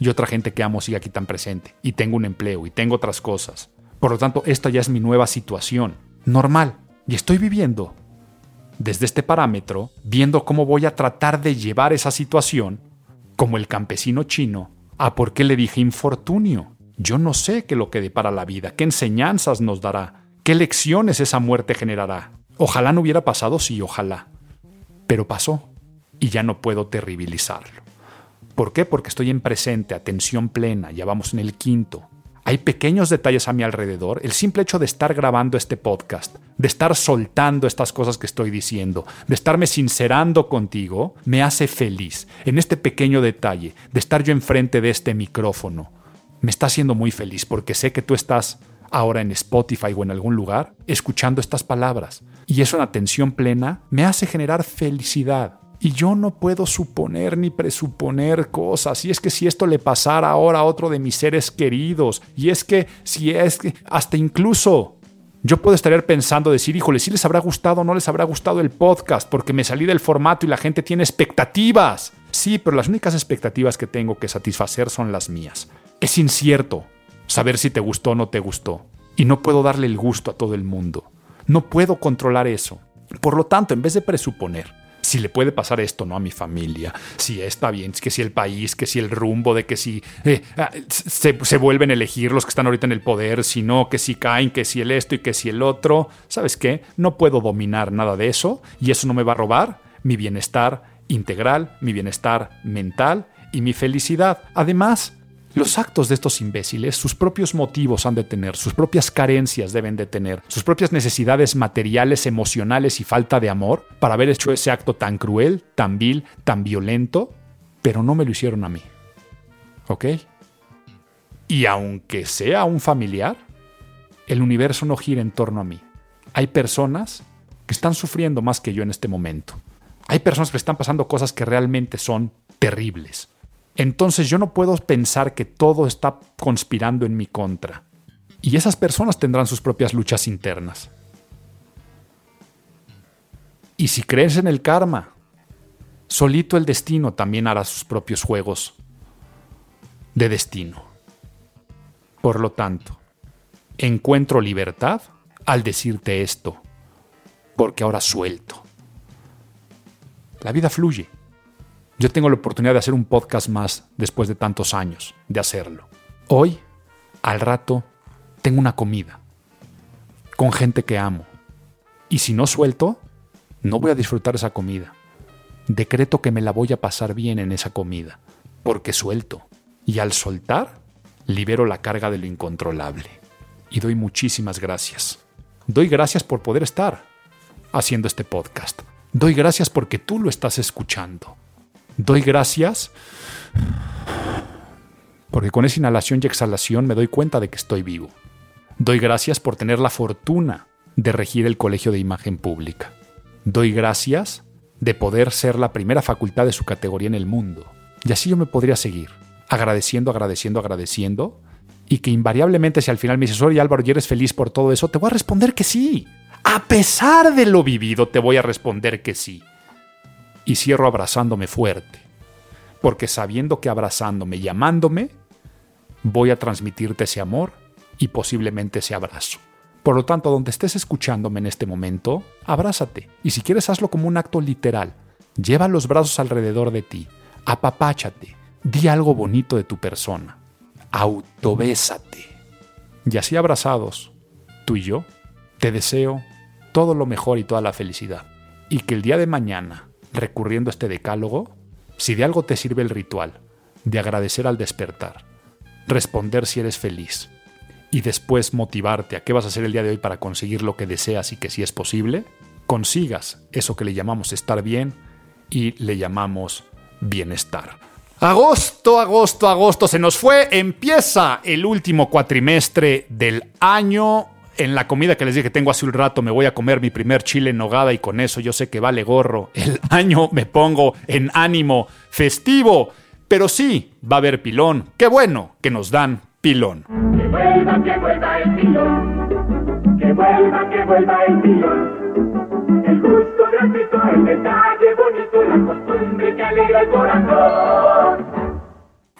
Y otra gente que amo sigue aquí tan presente. Y tengo un empleo y tengo otras cosas. Por lo tanto, esta ya es mi nueva situación. Normal. Y estoy viviendo desde este parámetro, viendo cómo voy a tratar de llevar esa situación, como el campesino chino, a por qué le dije infortunio. Yo no sé qué lo que depara la vida, qué enseñanzas nos dará, qué lecciones esa muerte generará. Ojalá no hubiera pasado, sí, ojalá. Pero pasó y ya no puedo terribilizarlo. ¿Por qué? Porque estoy en presente, atención plena, ya vamos en el quinto. Hay pequeños detalles a mi alrededor. El simple hecho de estar grabando este podcast, de estar soltando estas cosas que estoy diciendo, de estarme sincerando contigo, me hace feliz. En este pequeño detalle, de estar yo enfrente de este micrófono, me está haciendo muy feliz porque sé que tú estás ahora en Spotify o en algún lugar escuchando estas palabras. Y eso en atención plena me hace generar felicidad. Y yo no puedo suponer ni presuponer cosas. Y es que si esto le pasara ahora a otro de mis seres queridos, y es que si es que hasta incluso yo puedo estar pensando, decir, híjole, si les habrá gustado o no les habrá gustado el podcast, porque me salí del formato y la gente tiene expectativas. Sí, pero las únicas expectativas que tengo que satisfacer son las mías. Es incierto saber si te gustó o no te gustó. Y no puedo darle el gusto a todo el mundo. No puedo controlar eso. Por lo tanto, en vez de presuponer, si le puede pasar esto no a mi familia, si está bien, que si el país, que si el rumbo, de que si eh, ah, se, se, vuelven a elegir los que están ahorita en el poder, si no, que si caen, que si el esto y que si el otro, ¿sabes qué? No puedo dominar nada de eso y eso no me va a robar mi bienestar integral, mi bienestar mental y mi felicidad. Además, los actos de estos imbéciles, sus propios motivos han de tener, sus propias carencias deben de tener, sus propias necesidades materiales, emocionales y falta de amor para haber hecho ese acto tan cruel, tan vil, tan violento, pero no me lo hicieron a mí. ¿Ok? Y aunque sea un familiar, el universo no gira en torno a mí. Hay personas que están sufriendo más que yo en este momento. Hay personas que están pasando cosas que realmente son terribles entonces yo no puedo pensar que todo está conspirando en mi contra. Y esas personas tendrán sus propias luchas internas. Y si crees en el karma, solito el destino también hará sus propios juegos de destino. Por lo tanto, encuentro libertad al decirte esto, porque ahora suelto. La vida fluye. Yo tengo la oportunidad de hacer un podcast más después de tantos años de hacerlo. Hoy, al rato, tengo una comida con gente que amo. Y si no suelto, no voy a disfrutar esa comida. Decreto que me la voy a pasar bien en esa comida, porque suelto. Y al soltar, libero la carga de lo incontrolable. Y doy muchísimas gracias. Doy gracias por poder estar haciendo este podcast. Doy gracias porque tú lo estás escuchando. Doy gracias porque con esa inhalación y exhalación me doy cuenta de que estoy vivo. Doy gracias por tener la fortuna de regir el Colegio de Imagen Pública. Doy gracias de poder ser la primera facultad de su categoría en el mundo. Y así yo me podría seguir, agradeciendo, agradeciendo, agradeciendo, y que invariablemente si al final me dices, oye Álvaro, ¿y eres feliz por todo eso? Te voy a responder que sí. A pesar de lo vivido, te voy a responder que sí y cierro abrazándome fuerte, porque sabiendo que abrazándome y amándome, voy a transmitirte ese amor y posiblemente ese abrazo. Por lo tanto, donde estés escuchándome en este momento, abrázate. Y si quieres, hazlo como un acto literal. Lleva los brazos alrededor de ti. Apapáchate. Di algo bonito de tu persona. Autobésate. Y así abrazados, tú y yo, te deseo todo lo mejor y toda la felicidad. Y que el día de mañana, recurriendo a este decálogo, si de algo te sirve el ritual de agradecer al despertar, responder si eres feliz y después motivarte a qué vas a hacer el día de hoy para conseguir lo que deseas y que si es posible, consigas eso que le llamamos estar bien y le llamamos bienestar. Agosto, agosto, agosto se nos fue, empieza el último cuatrimestre del año en la comida que les dije tengo hace un rato, me voy a comer mi primer chile en nogada y con eso yo sé que vale gorro. El año me pongo en ánimo festivo. Pero sí, va a haber pilón. Qué bueno que nos dan pilón. Que vuelva, que vuelva el pilón. Que vuelva, que vuelva el pilón. El gusto gratuito, el detalle bonito, la costumbre que alegra el corazón.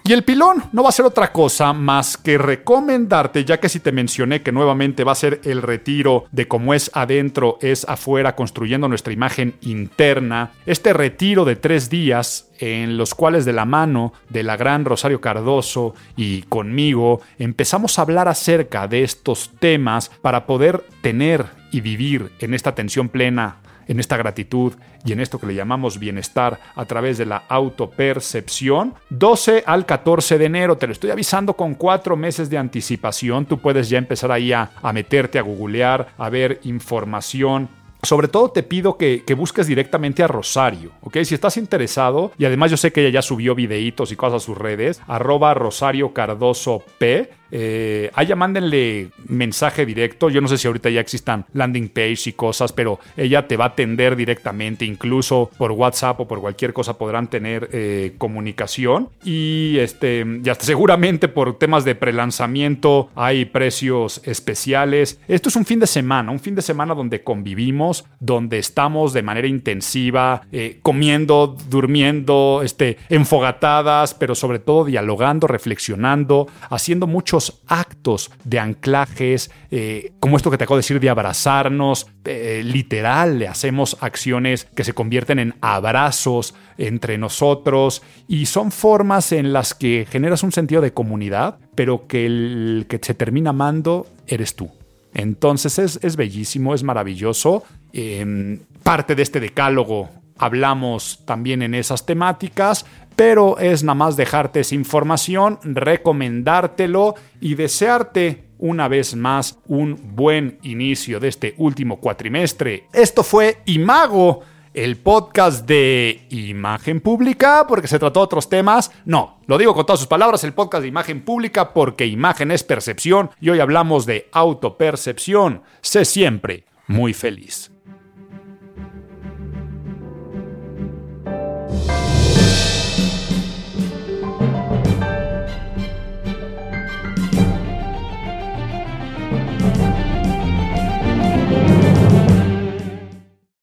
Y el pilón no va a ser otra cosa más que recomendarte, ya que si te mencioné que nuevamente va a ser el retiro de cómo es adentro, es afuera, construyendo nuestra imagen interna, este retiro de tres días en los cuales de la mano de la gran Rosario Cardoso y conmigo empezamos a hablar acerca de estos temas para poder tener y vivir en esta tensión plena en esta gratitud y en esto que le llamamos bienestar a través de la autopercepción. 12 al 14 de enero, te lo estoy avisando con cuatro meses de anticipación. Tú puedes ya empezar ahí a, meterte, a googlear, a ver información sobre todo te pido que, que, busques directamente a Rosario, ¿ok? Si estás interesado, y además yo sé que ella ya subió videitos y cosas a sus redes, arroba Rosario Cardoso P, eh, allá mándenle mensaje directo. Yo no sé si ahorita ya existan landing page y cosas, pero ella te va a atender directamente, incluso por WhatsApp o por cualquier cosa podrán tener eh, comunicación. Y este, ya seguramente por temas de prelanzamiento hay precios especiales. Esto es un fin de semana, un fin de semana donde convivimos, donde estamos de manera intensiva, eh, comiendo, durmiendo, este, enfogatadas, pero sobre todo dialogando, reflexionando, haciendo mucho actos de anclajes, eh, como esto que te acabo de decir, de abrazarnos, eh, literal, le hacemos acciones que se convierten en abrazos entre nosotros y son formas en las que generas un sentido de comunidad, pero que el que se termina amando eres tú. Entonces es, es bellísimo, es maravilloso. Em, parte de este decálogo hablamos también en esas temáticas, pero es nada más dejarte esa información, recomendártelo y desearte una vez más un buen inicio de este último cuatrimestre. Esto fue Imago, el podcast de imagen pública, porque se trató de otros temas. No, lo digo con todas sus palabras, el podcast de imagen pública, porque imagen es percepción y hoy hablamos de autopercepción. Sé siempre muy feliz.